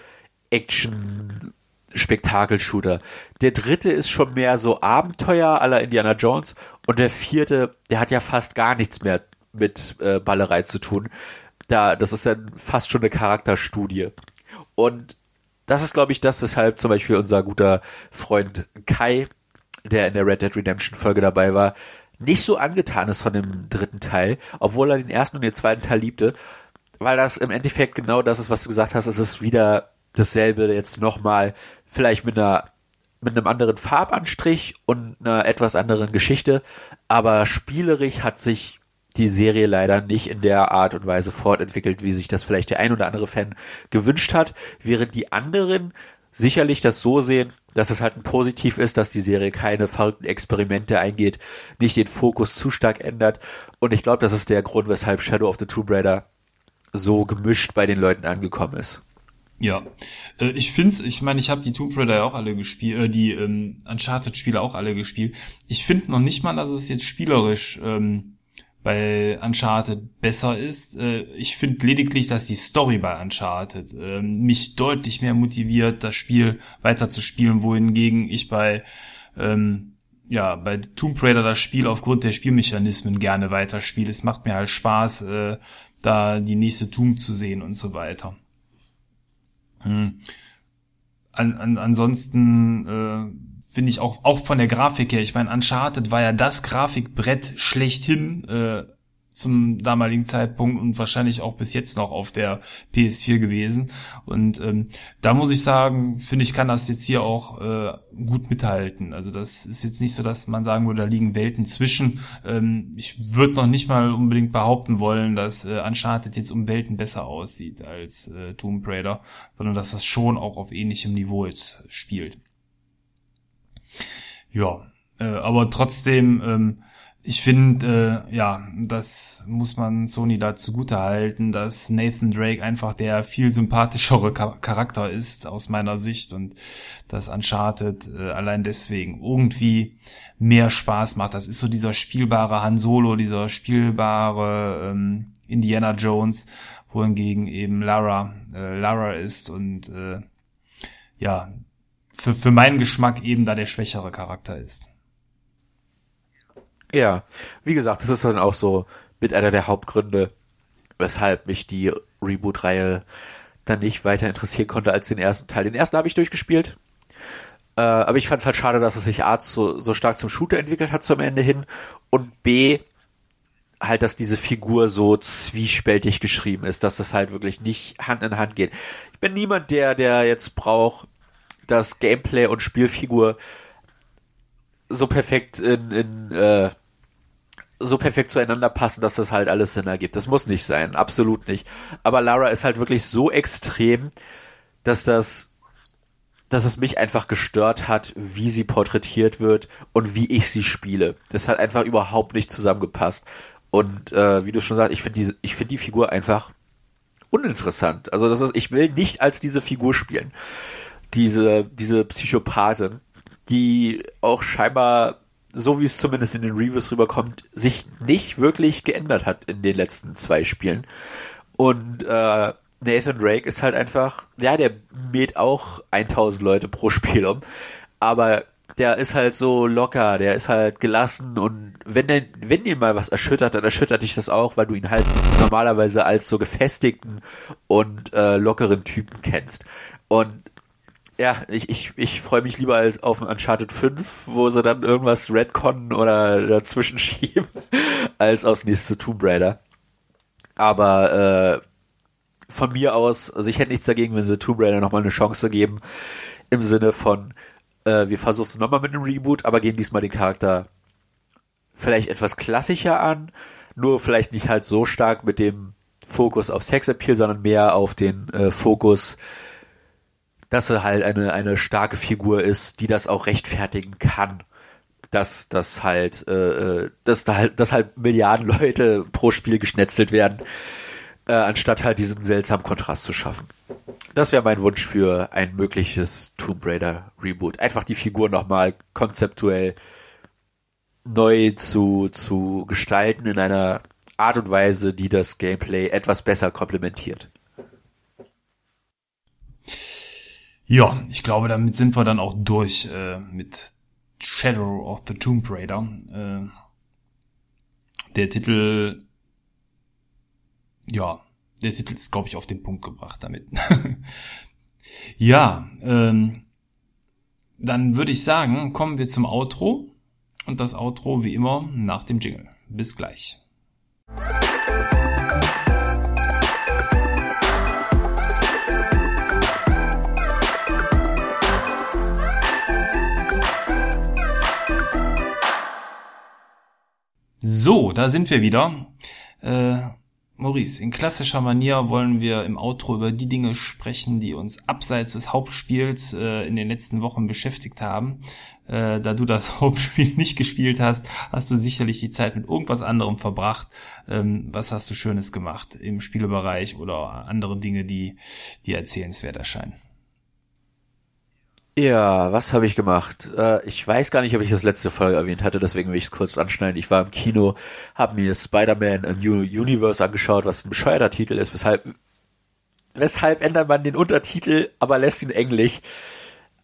Action, Spektakel-Shooter. Der dritte ist schon mehr so Abenteuer aller Indiana Jones und der vierte, der hat ja fast gar nichts mehr mit äh, Ballerei zu tun. Da, das ist dann fast schon eine Charakterstudie. Und das ist, glaube ich, das, weshalb zum Beispiel unser guter Freund Kai, der in der Red Dead Redemption Folge dabei war, nicht so angetan ist von dem dritten Teil, obwohl er den ersten und den zweiten Teil liebte, weil das im Endeffekt genau das ist, was du gesagt hast. Es ist wieder dasselbe jetzt nochmal, vielleicht mit einer mit einem anderen Farbanstrich und einer etwas anderen Geschichte, aber spielerisch hat sich die Serie leider nicht in der Art und Weise fortentwickelt, wie sich das vielleicht der ein oder andere Fan gewünscht hat, während die anderen sicherlich das so sehen, dass es halt ein Positiv ist, dass die Serie keine verrückten Experimente eingeht, nicht den Fokus zu stark ändert. Und ich glaube, das ist der Grund, weshalb Shadow of the Tomb Raider so gemischt bei den Leuten angekommen ist. Ja, äh, ich find's, ich meine, ich habe die Tomb Raider ja auch alle gespielt, äh, die ähm, Uncharted-Spiele auch alle gespielt. Ich finde noch nicht mal, dass es jetzt spielerisch ähm, bei Uncharted besser ist. Äh, ich finde lediglich, dass die Story bei Uncharted äh, mich deutlich mehr motiviert, das Spiel weiter zu spielen, wohingegen ich bei ähm, ja, bei Tomb Raider das Spiel aufgrund der Spielmechanismen gerne weiterspiele. Es macht mir halt Spaß, äh, da die nächste Tomb zu sehen und so weiter. Hm. An, an, ansonsten äh, finde ich auch, auch von der Grafik her. Ich meine, Uncharted war ja das Grafikbrett schlechthin äh, zum damaligen Zeitpunkt und wahrscheinlich auch bis jetzt noch auf der PS4 gewesen. Und ähm, da muss ich sagen, finde ich, kann das jetzt hier auch äh, gut mithalten. Also das ist jetzt nicht so, dass man sagen würde, da liegen Welten zwischen. Ähm, ich würde noch nicht mal unbedingt behaupten wollen, dass äh, Uncharted jetzt um Welten besser aussieht als äh, Tomb Raider, sondern dass das schon auch auf ähnlichem Niveau jetzt spielt. Ja, äh, aber trotzdem, ähm, ich finde, äh, ja, das muss man Sony da zugute halten, dass Nathan Drake einfach der viel sympathischere Charakter ist aus meiner Sicht und das Uncharted äh, allein deswegen irgendwie mehr Spaß macht. Das ist so dieser spielbare Han Solo, dieser spielbare ähm, Indiana Jones, wohingegen eben Lara äh, Lara ist und äh, ja, für, für meinen Geschmack eben da der schwächere Charakter ist. Ja, wie gesagt, das ist dann auch so mit einer der Hauptgründe, weshalb mich die Reboot-Reihe dann nicht weiter interessieren konnte als den ersten Teil. Den ersten habe ich durchgespielt, äh, aber ich fand es halt schade, dass es sich A so, so stark zum Shooter entwickelt hat zum Ende hin und B halt, dass diese Figur so zwiespältig geschrieben ist, dass das halt wirklich nicht Hand in Hand geht. Ich bin niemand, der, der jetzt braucht, dass Gameplay und Spielfigur so perfekt in, in äh, so perfekt zueinander passen, dass das halt alles Sinn ergibt. Das muss nicht sein, absolut nicht. Aber Lara ist halt wirklich so extrem, dass das, dass es mich einfach gestört hat, wie sie porträtiert wird und wie ich sie spiele. Das hat einfach überhaupt nicht zusammengepasst. Und äh, wie du schon sagst, ich finde die, ich finde die Figur einfach uninteressant. Also das ist, ich will nicht als diese Figur spielen. Diese, diese Psychopathin, die auch scheinbar, so wie es zumindest in den Reviews rüberkommt, sich nicht wirklich geändert hat in den letzten zwei Spielen. Und äh, Nathan Drake ist halt einfach, ja, der mäht auch 1000 Leute pro Spiel um, aber der ist halt so locker, der ist halt gelassen und wenn der, wenn ihn mal was erschüttert, dann erschüttert dich das auch, weil du ihn halt normalerweise als so gefestigten und äh, lockeren Typen kennst. Und ja, ich, ich, ich freue mich lieber als auf Uncharted 5, wo sie dann irgendwas Redcon oder dazwischen (laughs) schieben, als aufs nächste Tomb Raider. Aber äh, von mir aus, also ich hätte nichts dagegen, wenn sie Tomb Raider nochmal eine Chance geben, im Sinne von, äh, wir versuchen es nochmal mit einem Reboot, aber gehen diesmal den Charakter vielleicht etwas klassischer an, nur vielleicht nicht halt so stark mit dem Fokus auf Sexappeal, sondern mehr auf den äh, Fokus, dass er halt eine, eine starke Figur ist, die das auch rechtfertigen kann. Dass das halt, äh, äh dass da halt, dass halt Milliarden Leute pro Spiel geschnetzelt werden, äh, anstatt halt diesen seltsamen Kontrast zu schaffen. Das wäre mein Wunsch für ein mögliches Tomb Raider Reboot. Einfach die Figur nochmal konzeptuell neu zu, zu gestalten in einer Art und Weise, die das Gameplay etwas besser komplementiert. Ja, ich glaube, damit sind wir dann auch durch äh, mit Shadow of the Tomb Raider. Äh, der Titel, ja, der Titel ist, glaube ich, auf den Punkt gebracht damit. (laughs) ja, ähm, dann würde ich sagen, kommen wir zum Outro. Und das Outro wie immer nach dem Jingle. Bis gleich. So, da sind wir wieder. Äh, Maurice, in klassischer Manier wollen wir im Outro über die Dinge sprechen, die uns abseits des Hauptspiels äh, in den letzten Wochen beschäftigt haben. Äh, da du das (laughs) Hauptspiel nicht gespielt hast, hast du sicherlich die Zeit mit irgendwas anderem verbracht. Ähm, was hast du Schönes gemacht im Spielebereich oder andere Dinge, die dir erzählenswert erscheinen? Ja, was habe ich gemacht? Äh, ich weiß gar nicht, ob ich das letzte Folge erwähnt hatte, deswegen will ich es kurz anschneiden. Ich war im Kino, habe mir Spider-Man A New Universe angeschaut, was ein bescheuerter Titel ist, weshalb weshalb ändert man den Untertitel, aber lässt ihn englisch,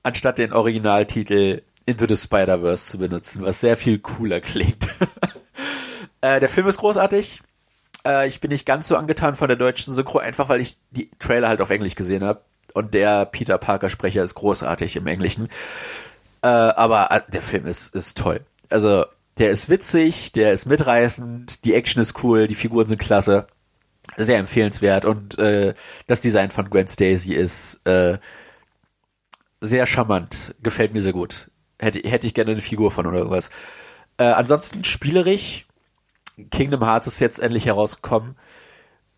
anstatt den Originaltitel Into the Spider-Verse zu benutzen, was sehr viel cooler klingt. (laughs) äh, der Film ist großartig. Äh, ich bin nicht ganz so angetan von der deutschen Synchro, einfach weil ich die Trailer halt auf Englisch gesehen habe und der Peter Parker Sprecher ist großartig im Englischen. Äh, aber äh, der Film ist, ist toll. Also, der ist witzig, der ist mitreißend, die Action ist cool, die Figuren sind klasse. Sehr empfehlenswert und äh, das Design von Gwen Stacy ist äh, sehr charmant, gefällt mir sehr gut. Hätte, hätte ich gerne eine Figur von oder irgendwas. Äh, ansonsten spielerisch, Kingdom Hearts ist jetzt endlich herausgekommen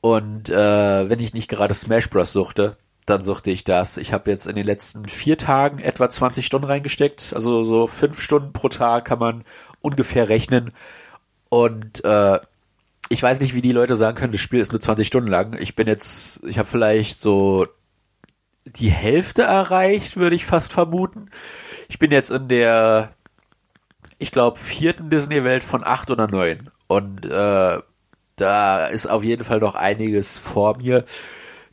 und äh, wenn ich nicht gerade Smash Bros. suchte, dann suchte ich das. Ich habe jetzt in den letzten vier Tagen etwa 20 Stunden reingesteckt. Also so fünf Stunden pro Tag kann man ungefähr rechnen. Und äh, ich weiß nicht, wie die Leute sagen können, das Spiel ist nur 20 Stunden lang. Ich bin jetzt, ich habe vielleicht so die Hälfte erreicht, würde ich fast vermuten. Ich bin jetzt in der, ich glaube, vierten Disney-Welt von acht oder neun. Und äh, da ist auf jeden Fall noch einiges vor mir.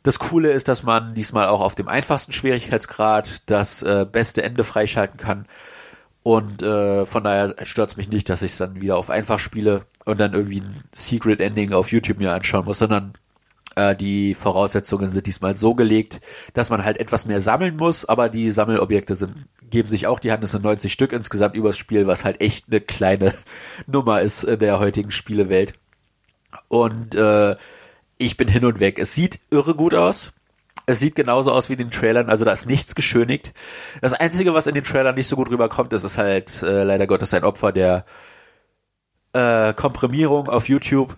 Das Coole ist, dass man diesmal auch auf dem einfachsten Schwierigkeitsgrad das äh, beste Ende freischalten kann. Und äh, von daher stört es mich nicht, dass ich es dann wieder auf einfach spiele und dann irgendwie ein Secret Ending auf YouTube mir anschauen muss, sondern äh, die Voraussetzungen sind diesmal so gelegt, dass man halt etwas mehr sammeln muss, aber die Sammelobjekte sind, geben sich auch die Hand. Es sind 90 Stück insgesamt übers Spiel, was halt echt eine kleine (laughs) Nummer ist in der heutigen Spielewelt. Und äh, ich bin hin und weg. Es sieht irre gut aus. Es sieht genauso aus wie in den Trailern, also da ist nichts geschönigt. Das Einzige, was in den Trailern nicht so gut rüberkommt, ist, ist halt äh, leider Gottes ein Opfer der äh, Komprimierung auf YouTube,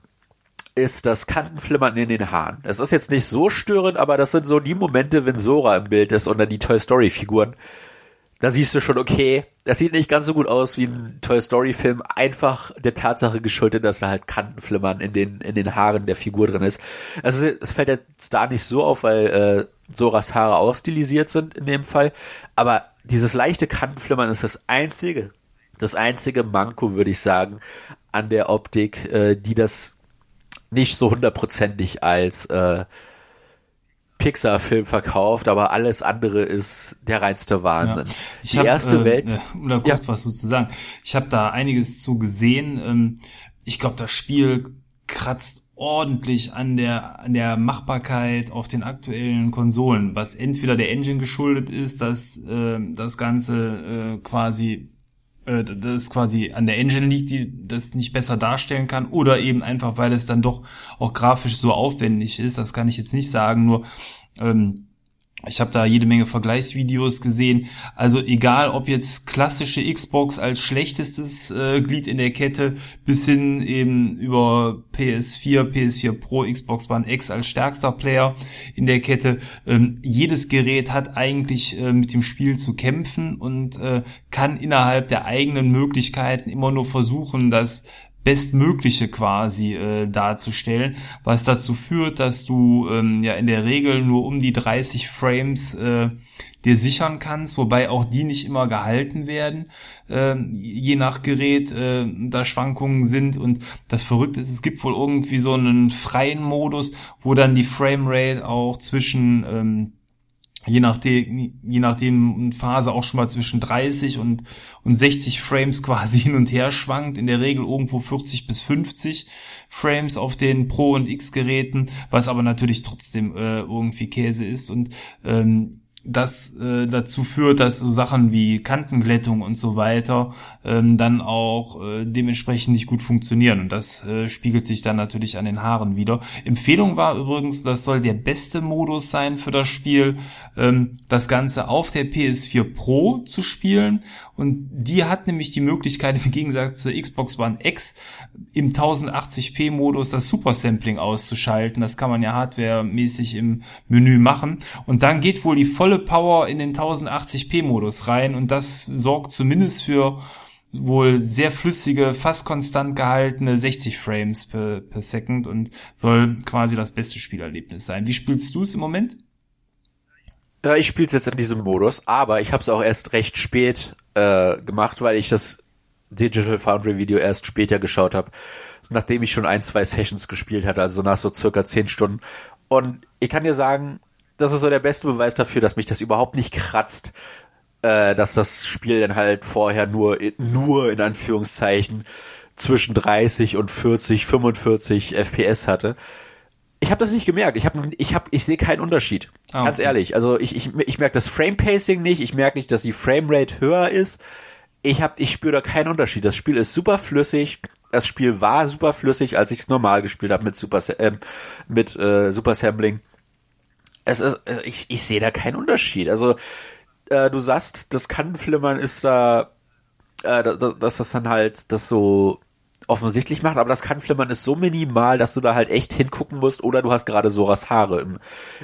ist das Kantenflimmern in den Haaren. Es ist jetzt nicht so störend, aber das sind so die Momente, wenn Sora im Bild ist und dann die Toy Story Figuren da siehst du schon, okay, das sieht nicht ganz so gut aus wie ein Toy Story Film, einfach der Tatsache geschuldet, dass da halt Kantenflimmern in den, in den Haaren der Figur drin ist. Also es fällt jetzt da nicht so auf, weil äh, Soras Haare auch stilisiert sind in dem Fall, aber dieses leichte Kantenflimmern ist das einzige, das einzige Manko, würde ich sagen, an der Optik, äh, die das nicht so hundertprozentig als äh, Pixar-Film verkauft, aber alles andere ist der reinste Wahnsinn. Ja. Die hab, erste äh, Welt. Da kurz ja. was zu sagen. Ich habe da einiges zu gesehen. Ähm, ich glaube, das Spiel kratzt ordentlich an der an der Machbarkeit auf den aktuellen Konsolen, was entweder der Engine geschuldet ist, dass äh, das Ganze äh, quasi äh, das quasi an der Engine liegt, die das nicht besser darstellen kann, oder eben einfach, weil es dann doch auch grafisch so aufwendig ist. Das kann ich jetzt nicht sagen, nur ähm, ich habe da jede Menge Vergleichsvideos gesehen. Also egal, ob jetzt klassische Xbox als schlechtestes äh, Glied in der Kette bis hin eben über PS4, PS4 Pro, Xbox One X als stärkster Player in der Kette. Ähm, jedes Gerät hat eigentlich äh, mit dem Spiel zu kämpfen und äh, kann innerhalb der eigenen Möglichkeiten immer nur versuchen, das Bestmögliche quasi äh, darzustellen, was dazu führt, dass du ähm, ja in der Regel nur um die 30 Frames äh, dir sichern kannst, wobei auch die nicht immer gehalten werden, äh, je nach Gerät äh, da Schwankungen sind. Und das Verrückte ist, es gibt wohl irgendwie so einen freien Modus, wo dann die Framerate auch zwischen ähm, je nachdem, je nachdem Phase auch schon mal zwischen 30 und, und 60 Frames (laughs) quasi hin und her schwankt, in der Regel irgendwo 40 bis 50 Frames auf den Pro- und X-Geräten, was aber natürlich trotzdem äh, irgendwie Käse ist. Und ähm, das äh, dazu führt, dass so Sachen wie Kantenglättung und so weiter ähm, dann auch äh, dementsprechend nicht gut funktionieren. Und das äh, spiegelt sich dann natürlich an den Haaren wieder. Empfehlung war übrigens, das soll der beste Modus sein für das Spiel, ähm, das Ganze auf der PS4 Pro zu spielen. Und die hat nämlich die Möglichkeit, (laughs) im Gegensatz zur Xbox One X, im 1080p Modus das Super Sampling auszuschalten. Das kann man ja hardwaremäßig im Menü machen. Und dann geht wohl die volle volle Power in den 1080p Modus rein und das sorgt zumindest für wohl sehr flüssige, fast konstant gehaltene 60 Frames per, per Second und soll quasi das beste Spielerlebnis sein. Wie spielst du es im Moment? Ja, ich spiele es jetzt in diesem Modus, aber ich habe es auch erst recht spät äh, gemacht, weil ich das Digital Foundry Video erst später geschaut habe, nachdem ich schon ein, zwei Sessions gespielt hatte, also nach so circa zehn Stunden. Und ich kann dir sagen, das ist so der beste Beweis dafür, dass mich das überhaupt nicht kratzt, äh, dass das Spiel dann halt vorher nur, nur in Anführungszeichen zwischen 30 und 40, 45 FPS hatte. Ich habe das nicht gemerkt. Ich habe, ich habe, ich sehe keinen Unterschied. Oh, Ganz okay. ehrlich. Also ich, ich, ich merke das Frame Pacing nicht. Ich merke nicht, dass die Framerate höher ist. Ich habe, ich spüre da keinen Unterschied. Das Spiel ist super flüssig. Das Spiel war super flüssig, als ich es normal gespielt habe mit Super, äh, mit äh, Super Sampling es ist, ich, ich sehe da keinen Unterschied. Also äh, du sagst, das Kantenflimmern ist da, äh, dass, dass das dann halt das so offensichtlich macht, aber das Kantenflimmern ist so minimal, dass du da halt echt hingucken musst oder du hast gerade Soras Haare im,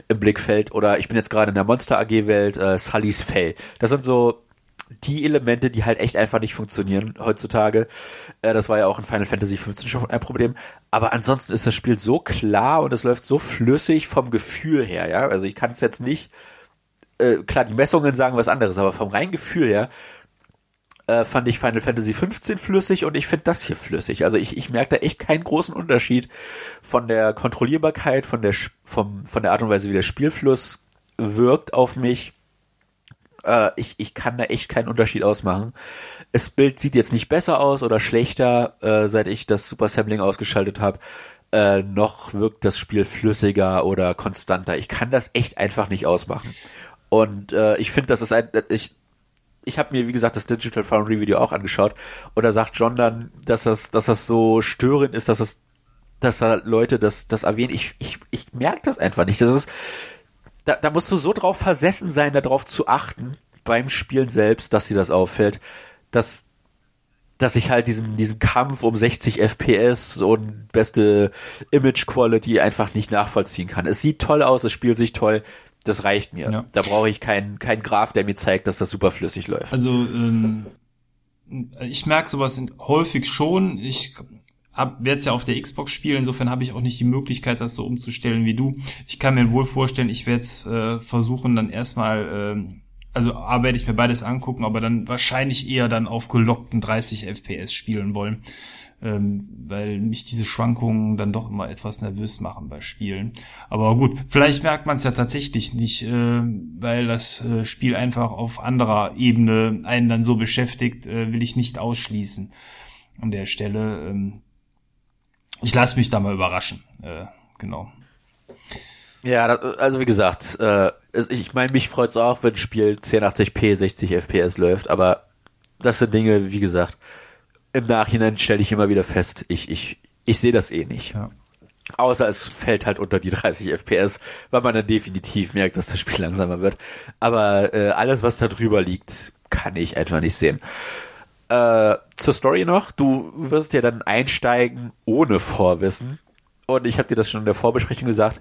im Blickfeld oder ich bin jetzt gerade in der Monster AG Welt, äh, Sullys Fell. Das sind so die Elemente, die halt echt einfach nicht funktionieren heutzutage. Äh, das war ja auch in Final Fantasy XV schon ein Problem. Aber ansonsten ist das Spiel so klar und es läuft so flüssig vom Gefühl her, ja. Also ich kann es jetzt nicht, äh, klar, die Messungen sagen was anderes, aber vom reinen Gefühl her äh, fand ich Final Fantasy 15 flüssig und ich finde das hier flüssig. Also ich, ich merke da echt keinen großen Unterschied von der Kontrollierbarkeit, von der, vom, von der Art und Weise, wie der Spielfluss wirkt auf mich äh, ich, ich kann da echt keinen Unterschied ausmachen. Das Bild sieht jetzt nicht besser aus oder schlechter, äh, seit ich das Super Sampling ausgeschaltet habe. Äh, noch wirkt das Spiel flüssiger oder konstanter. Ich kann das echt einfach nicht ausmachen. Und äh, ich finde, das ist ein, ich, ich habe mir, wie gesagt, das Digital Foundry Video auch angeschaut und da sagt John dann, dass das, dass das so störend ist, dass das dass da Leute das, das erwähnen. Ich, ich, ich merke das einfach nicht. Das ist, da, da musst du so drauf versessen sein, darauf zu achten, beim Spielen selbst, dass sie das auffällt, dass, dass ich halt diesen, diesen Kampf um 60 FPS und beste Image Quality einfach nicht nachvollziehen kann. Es sieht toll aus, es spielt sich toll, das reicht mir. Ja. Da brauche ich keinen keinen Graph, der mir zeigt, dass das super flüssig läuft. Also ähm, ich merke sowas häufig schon. Ich werde es ja auf der Xbox spielen, insofern habe ich auch nicht die Möglichkeit, das so umzustellen wie du. Ich kann mir wohl vorstellen, ich werde es äh, versuchen, dann erstmal, äh, also A, werde ich mir beides angucken, aber dann wahrscheinlich eher dann auf gelockten 30 FPS spielen wollen ähm, weil mich diese Schwankungen dann doch immer etwas nervös machen bei Spielen. Aber gut, vielleicht merkt man es ja tatsächlich nicht, äh, weil das äh, Spiel einfach auf anderer Ebene einen dann so beschäftigt, äh, will ich nicht ausschließen an der Stelle. Ähm, ich lasse mich da mal überraschen, äh, genau. Ja, also wie gesagt, äh, ich meine, mich freut's auch, wenn ein Spiel 1080p 60 FPS läuft, aber das sind Dinge, wie gesagt, im Nachhinein stelle ich immer wieder fest, ich, ich, ich sehe das eh nicht. Ja. Außer es fällt halt unter die 30 FPS, weil man dann definitiv merkt, dass das Spiel (laughs) langsamer wird. Aber äh, alles, was da drüber liegt, kann ich einfach nicht sehen. Äh, zur Story noch, du wirst ja dann einsteigen ohne Vorwissen. Und ich habe dir das schon in der Vorbesprechung gesagt.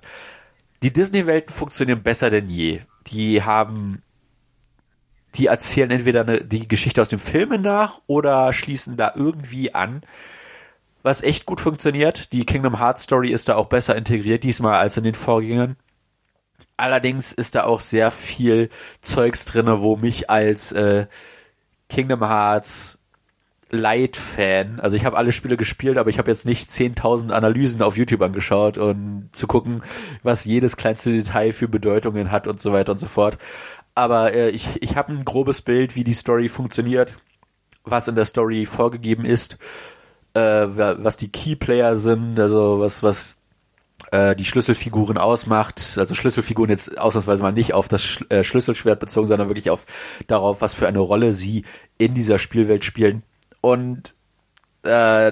Die Disney-Welten funktionieren besser denn je. Die haben die erzählen entweder eine, die Geschichte aus dem Filmen nach oder schließen da irgendwie an, was echt gut funktioniert. Die Kingdom Hearts Story ist da auch besser integriert diesmal als in den Vorgängern. Allerdings ist da auch sehr viel Zeugs drinne, wo mich als äh, Kingdom Hearts Light-Fan, also ich habe alle Spiele gespielt, aber ich habe jetzt nicht 10.000 Analysen auf YouTube angeschaut und zu gucken, was jedes kleinste Detail für Bedeutungen hat und so weiter und so fort aber äh, ich, ich habe ein grobes Bild, wie die Story funktioniert, was in der Story vorgegeben ist, äh, was die Keyplayer sind, also was, was äh, die Schlüsselfiguren ausmacht. Also Schlüsselfiguren jetzt ausnahmsweise mal nicht auf das äh, Schlüsselschwert bezogen, sondern wirklich auf darauf, was für eine Rolle sie in dieser Spielwelt spielen. Und äh,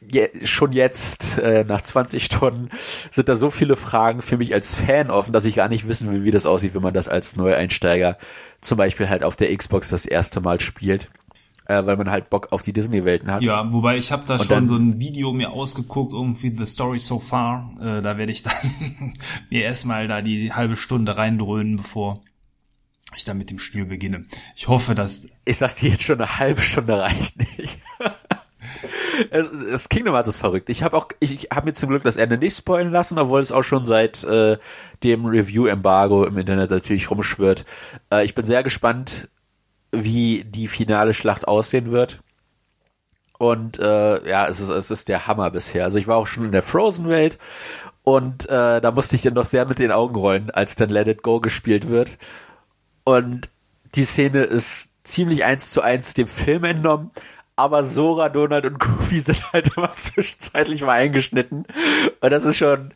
je, schon jetzt, äh, nach 20 Stunden, sind da so viele Fragen für mich als Fan offen, dass ich gar nicht wissen will, wie das aussieht, wenn man das als Neueinsteiger zum Beispiel halt auf der Xbox das erste Mal spielt. Äh, weil man halt Bock auf die Disney-Welten hat. Ja, wobei ich habe da Und schon dann, so ein Video mir ausgeguckt, irgendwie The Story So Far. Äh, da werde ich dann (laughs) mir erstmal da die halbe Stunde reindröhnen, bevor ich dann mit dem Spiel beginne. Ich hoffe, dass... Ich sag's dir jetzt schon, eine halbe Stunde reicht nicht. (laughs) es, das Kingdom Hearts ist verrückt. Ich habe auch, ich, habe mir zum Glück das Ende nicht spoilen lassen, obwohl es auch schon seit äh, dem Review-Embargo im Internet natürlich rumschwirrt. Äh, ich bin sehr gespannt, wie die finale Schlacht aussehen wird. Und äh, ja, es ist, es ist der Hammer bisher. Also ich war auch schon in der Frozen-Welt und äh, da musste ich dann noch sehr mit den Augen rollen, als dann Let It Go gespielt wird. Und die Szene ist ziemlich eins zu eins dem Film entnommen, aber Sora, Donald und Goofy (laughs) sind halt immer zwischenzeitlich mal eingeschnitten. Und das ist schon,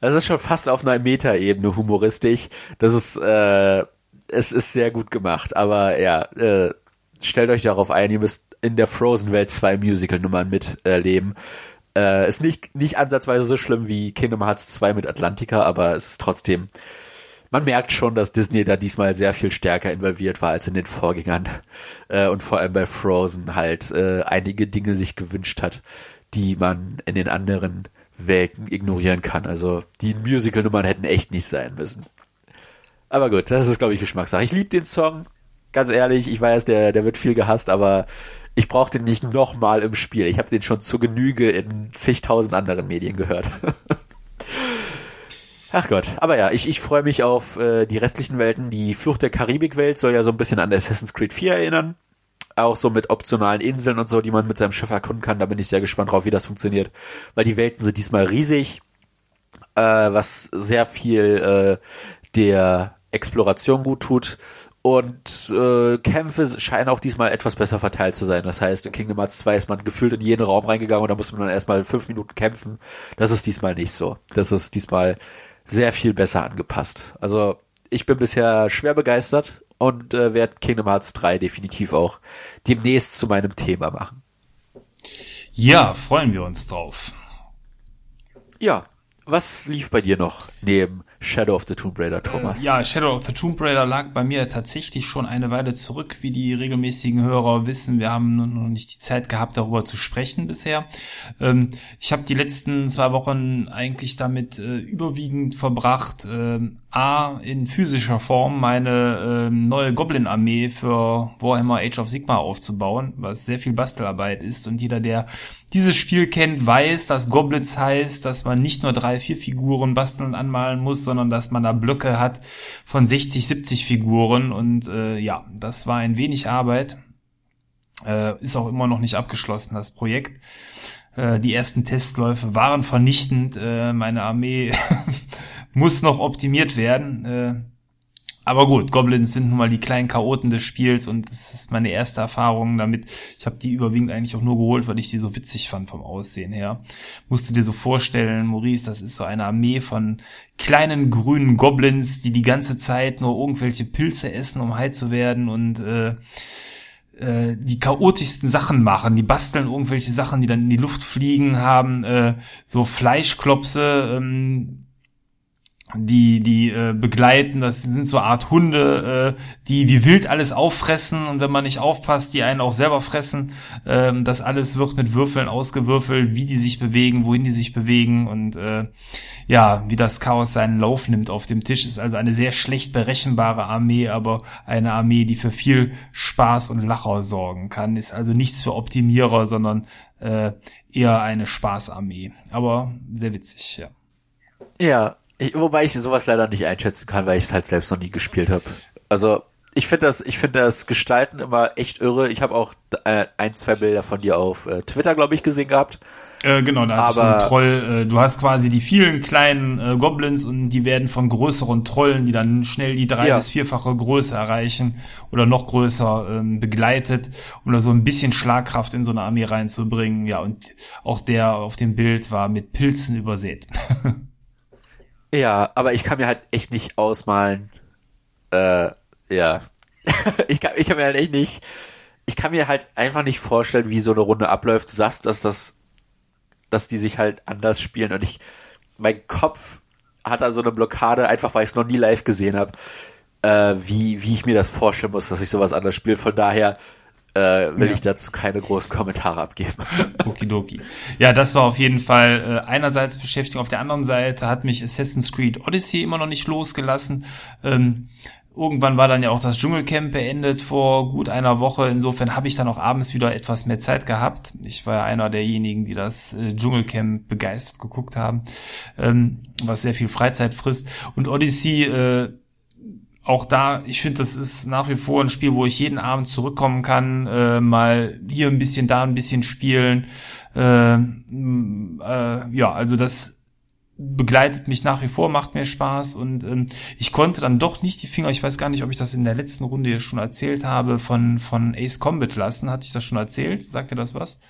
das ist schon fast auf einer Meta-Ebene humoristisch. Das ist, äh, es ist sehr gut gemacht. Aber ja, äh, stellt euch darauf ein, ihr müsst in der Frozen-Welt zwei Musical-Nummern miterleben. Äh, ist nicht, nicht ansatzweise so schlimm wie Kingdom Hearts 2 mit Atlantica, aber es ist trotzdem man merkt schon, dass Disney da diesmal sehr viel stärker involviert war als in den Vorgängern äh, und vor allem bei Frozen halt äh, einige Dinge sich gewünscht hat, die man in den anderen Welten ignorieren kann. Also die Musical-Nummern hätten echt nicht sein müssen. Aber gut, das ist glaube ich Geschmackssache. Ich liebe den Song, ganz ehrlich. Ich weiß, der der wird viel gehasst, aber ich brauche den nicht nochmal im Spiel. Ich habe den schon zur Genüge in zigtausend anderen Medien gehört. (laughs) Ach Gott, aber ja, ich, ich freue mich auf äh, die restlichen Welten. Die Flucht der Karibik-Welt soll ja so ein bisschen an Assassin's Creed 4 erinnern. Auch so mit optionalen Inseln und so, die man mit seinem Schiff erkunden kann. Da bin ich sehr gespannt drauf, wie das funktioniert. Weil die Welten sind diesmal riesig, äh, was sehr viel äh, der Exploration gut tut. Und äh, Kämpfe scheinen auch diesmal etwas besser verteilt zu sein. Das heißt, in Kingdom Hearts 2 ist man gefühlt in jeden Raum reingegangen und da musste man dann erstmal fünf Minuten kämpfen. Das ist diesmal nicht so. Das ist diesmal sehr viel besser angepasst. Also ich bin bisher schwer begeistert und äh, werde Kingdom Hearts 3 definitiv auch demnächst zu meinem Thema machen. Ja, freuen wir uns drauf. Ja, was lief bei dir noch neben Shadow of the Tomb Raider, Thomas? Äh, ja, Shadow of the Tomb Raider lag bei mir tatsächlich schon eine Weile zurück, wie die regelmäßigen Hörer wissen. Wir haben noch nicht die Zeit gehabt, darüber zu sprechen bisher. Ähm, ich habe die letzten zwei Wochen eigentlich damit äh, überwiegend verbracht, äh, A, in physischer Form meine äh, neue Goblin-Armee für Warhammer Age of Sigma aufzubauen, was sehr viel Bastelarbeit ist. Und jeder, der dieses Spiel kennt, weiß, dass Goblins heißt, dass man nicht nur drei, vier Figuren basteln und anmalen muss, sondern dass man da Blöcke hat von 60, 70 Figuren und äh, ja, das war ein wenig Arbeit. Äh, ist auch immer noch nicht abgeschlossen, das Projekt. Äh, die ersten Testläufe waren vernichtend. Äh, meine Armee (laughs) muss noch optimiert werden. Aber gut, Goblins sind nun mal die kleinen Chaoten des Spiels und das ist meine erste Erfahrung damit. Ich habe die überwiegend eigentlich auch nur geholt, weil ich die so witzig fand vom Aussehen her. Musst du dir so vorstellen, Maurice, das ist so eine Armee von kleinen grünen Goblins, die die ganze Zeit nur irgendwelche Pilze essen, um heil zu werden und äh, äh, die chaotischsten Sachen machen. Die basteln irgendwelche Sachen, die dann in die Luft fliegen, haben äh, so Fleischklopse, ähm, die die äh, begleiten. Das sind so Art Hunde, äh, die wie wild alles auffressen und wenn man nicht aufpasst, die einen auch selber fressen. Ähm, das alles wird mit Würfeln ausgewürfelt, wie die sich bewegen, wohin die sich bewegen und äh, ja, wie das Chaos seinen Lauf nimmt auf dem Tisch. Ist also eine sehr schlecht berechenbare Armee, aber eine Armee, die für viel Spaß und Lacher sorgen kann. Ist also nichts für Optimierer, sondern äh, eher eine Spaßarmee. Aber sehr witzig, ja. Ja, ich, wobei ich sowas leider nicht einschätzen kann, weil ich es halt selbst noch nie gespielt habe. Also ich finde das, ich finde das Gestalten immer echt irre. Ich habe auch äh, ein, zwei Bilder von dir auf äh, Twitter, glaube ich, gesehen gehabt. Äh, genau, da hast du so einen Troll. Äh, du hast quasi die vielen kleinen äh, Goblins und die werden von größeren Trollen, die dann schnell die drei- ja. bis vierfache Größe erreichen oder noch größer ähm, begleitet, um da so ein bisschen Schlagkraft in so eine Armee reinzubringen. Ja, und auch der auf dem Bild war mit Pilzen übersät. (laughs) Ja, aber ich kann mir halt echt nicht ausmalen. Äh, ja. (laughs) ich, kann, ich kann mir halt echt nicht. Ich kann mir halt einfach nicht vorstellen, wie so eine Runde abläuft. Du sagst, dass das, dass die sich halt anders spielen und ich, mein Kopf hat da so eine Blockade, einfach weil ich es noch nie live gesehen habe, äh, wie, wie ich mir das vorstellen muss, dass ich sowas anders spiele. Von daher, äh, will ja. ich dazu keine großen Kommentare abgeben. (laughs) Okidoki. Ja, das war auf jeden Fall äh, einerseits Beschäftigung, auf der anderen Seite hat mich Assassin's Creed Odyssey immer noch nicht losgelassen. Ähm, irgendwann war dann ja auch das Dschungelcamp beendet vor gut einer Woche. Insofern habe ich dann auch abends wieder etwas mehr Zeit gehabt. Ich war ja einer derjenigen, die das äh, Dschungelcamp begeistert geguckt haben, ähm, was sehr viel Freizeit frisst. Und Odyssey äh, auch da, ich finde, das ist nach wie vor ein Spiel, wo ich jeden Abend zurückkommen kann, äh, mal hier ein bisschen, da ein bisschen spielen. Äh, äh, ja, also das begleitet mich nach wie vor, macht mir Spaß und ähm, ich konnte dann doch nicht die Finger, ich weiß gar nicht, ob ich das in der letzten Runde schon erzählt habe, von, von Ace Combat lassen. Hatte ich das schon erzählt? Sagt ihr das was?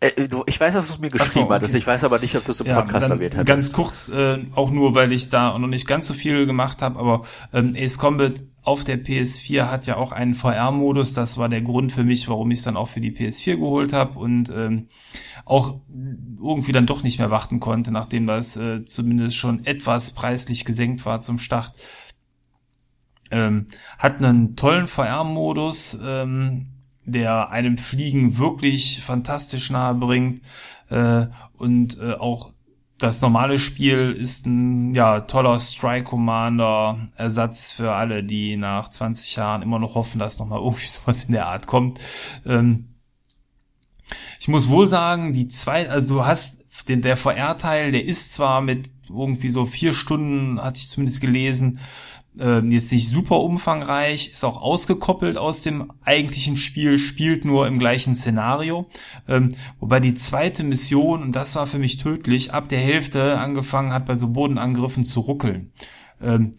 Äh, du, ich weiß, dass du es mir geschrieben so, okay. hattest. Ich weiß aber nicht, ob du es im ja, Podcast erwähnt hast. Ganz kurz, äh, auch nur, weil ich da noch nicht ganz so viel gemacht habe, aber ähm, Ace Combat auf der PS4 hat ja auch einen VR-Modus. Das war der Grund für mich, warum ich es dann auch für die PS4 geholt habe und ähm, auch irgendwie dann doch nicht mehr warten konnte, nachdem das äh, zumindest schon etwas preislich gesenkt war zum Start. Ähm, hat einen tollen VR-Modus. Ähm, der einem Fliegen wirklich fantastisch nahe bringt äh, und äh, auch das normale Spiel ist ein ja toller Strike Commander Ersatz für alle, die nach 20 Jahren immer noch hoffen, dass nochmal irgendwie (laughs) sowas in der Art kommt. Ähm, ich muss wohl sagen, die zwei, also du hast den der VR-Teil, der ist zwar mit irgendwie so vier Stunden, hatte ich zumindest gelesen, ähm, jetzt nicht super umfangreich, ist auch ausgekoppelt aus dem eigentlichen Spiel, spielt nur im gleichen Szenario. Ähm, wobei die zweite Mission, und das war für mich tödlich, ab der Hälfte angefangen hat, bei so Bodenangriffen zu ruckeln. Ähm,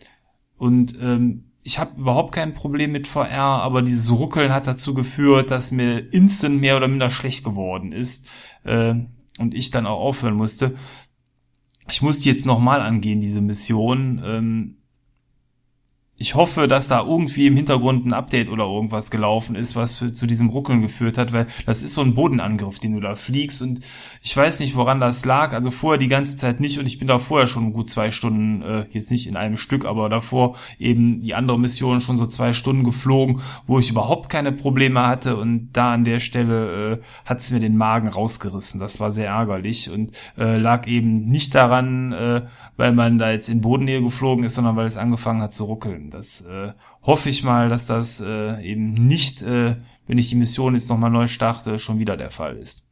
und ähm, ich habe überhaupt kein Problem mit VR, aber dieses Ruckeln hat dazu geführt, dass mir instant mehr oder minder schlecht geworden ist äh, und ich dann auch aufhören musste. Ich musste jetzt nochmal angehen, diese Mission. Ähm, ich hoffe, dass da irgendwie im Hintergrund ein Update oder irgendwas gelaufen ist, was für, zu diesem Ruckeln geführt hat, weil das ist so ein Bodenangriff, den du da fliegst und ich weiß nicht, woran das lag. Also vorher die ganze Zeit nicht und ich bin da vorher schon gut zwei Stunden, äh, jetzt nicht in einem Stück, aber davor eben die andere Mission schon so zwei Stunden geflogen, wo ich überhaupt keine Probleme hatte und da an der Stelle äh, hat es mir den Magen rausgerissen. Das war sehr ärgerlich und äh, lag eben nicht daran, äh, weil man da jetzt in Bodennähe geflogen ist, sondern weil es angefangen hat zu ruckeln. Das äh, hoffe ich mal, dass das äh, eben nicht, äh, wenn ich die Mission jetzt nochmal neu starte, schon wieder der Fall ist.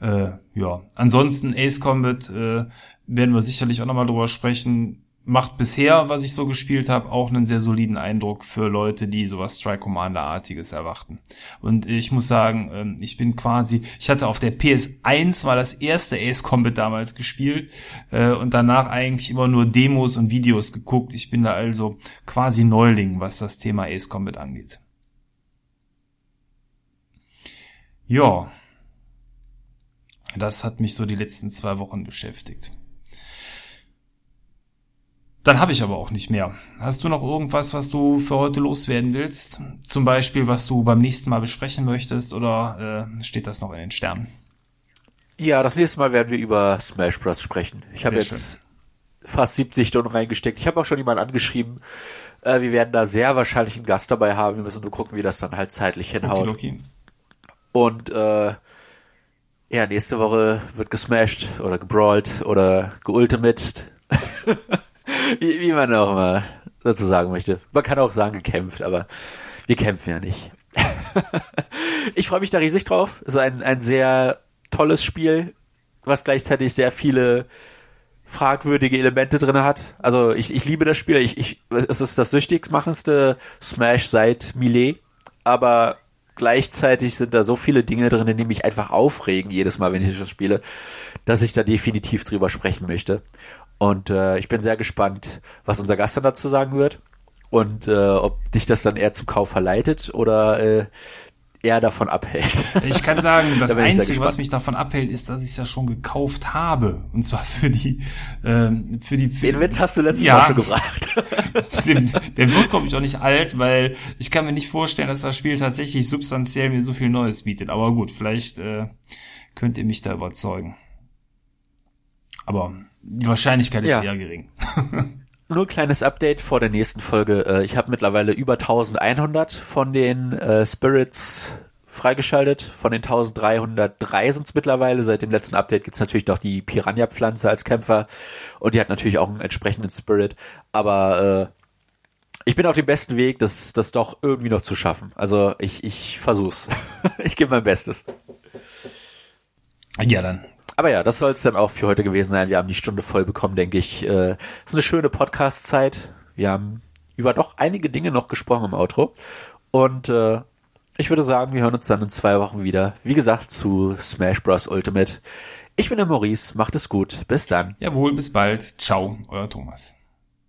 Äh, ja, ansonsten Ace Combat äh, werden wir sicherlich auch nochmal drüber sprechen macht bisher, was ich so gespielt habe, auch einen sehr soliden Eindruck für Leute, die sowas Strike Commander-artiges erwarten. Und ich muss sagen, ähm, ich bin quasi, ich hatte auf der PS1 war das erste Ace Combat damals gespielt äh, und danach eigentlich immer nur Demos und Videos geguckt. Ich bin da also quasi Neuling, was das Thema Ace Combat angeht. Ja, das hat mich so die letzten zwei Wochen beschäftigt. Dann habe ich aber auch nicht mehr. Hast du noch irgendwas, was du für heute loswerden willst? Zum Beispiel, was du beim nächsten Mal besprechen möchtest oder äh, steht das noch in den Sternen? Ja, das nächste Mal werden wir über Smash Bros. sprechen. Ich habe jetzt schön. fast 70 Stunden reingesteckt. Ich habe auch schon jemanden angeschrieben. Äh, wir werden da sehr wahrscheinlich einen Gast dabei haben. Wir müssen nur gucken, wie das dann halt zeitlich hinhaut. Okay, okay. Und äh, ja, nächste Woche wird gesmashed oder gebrawlt oder geultimate. (laughs) wie, wie man auch immer dazu sagen möchte. Man kann auch sagen gekämpft, aber wir kämpfen ja nicht. (laughs) ich freue mich da riesig drauf. Es ist ein, ein sehr tolles Spiel, was gleichzeitig sehr viele fragwürdige Elemente drin hat. Also ich, ich liebe das Spiel. Ich, ich, es ist das süchtigstmachendste Smash seit Melee, aber gleichzeitig sind da so viele Dinge drin, die mich einfach aufregen jedes Mal, wenn ich das spiele, dass ich da definitiv drüber sprechen möchte. Und äh, ich bin sehr gespannt, was unser Gast dann dazu sagen wird und äh, ob dich das dann eher zum Kauf verleitet oder äh, eher davon abhält. (laughs) Ich kann sagen, das da Einzige, was mich davon abhält, ist, dass ich es ja schon gekauft habe. Und zwar für die ähm, für die. Für, Den Witz hast du letztes ja, Mal schon gebracht. Der wird, glaube ich, auch nicht alt, weil ich kann mir nicht vorstellen, dass das Spiel tatsächlich substanziell mir so viel Neues bietet. Aber gut, vielleicht äh, könnt ihr mich da überzeugen. Aber die Wahrscheinlichkeit ist ja. eher gering. (laughs) Nur ein kleines Update vor der nächsten Folge. Äh, ich habe mittlerweile über 1100 von den äh, Spirits freigeschaltet. Von den 1303 sind es mittlerweile. Seit dem letzten Update gibt's natürlich noch die Piranha-Pflanze als Kämpfer. Und die hat natürlich auch einen entsprechenden Spirit. Aber äh, ich bin auf dem besten Weg, das, das doch irgendwie noch zu schaffen. Also ich, ich versuch's. (laughs) ich gebe mein Bestes. Ja, dann aber ja, das soll es dann auch für heute gewesen sein. Wir haben die Stunde voll bekommen, denke ich. Äh, ist eine schöne Podcast-Zeit. Wir haben über doch einige Dinge noch gesprochen im Outro. Und äh, ich würde sagen, wir hören uns dann in zwei Wochen wieder. Wie gesagt, zu Smash Bros. Ultimate. Ich bin der Maurice, macht es gut. Bis dann. Jawohl, bis bald. Ciao, euer Thomas.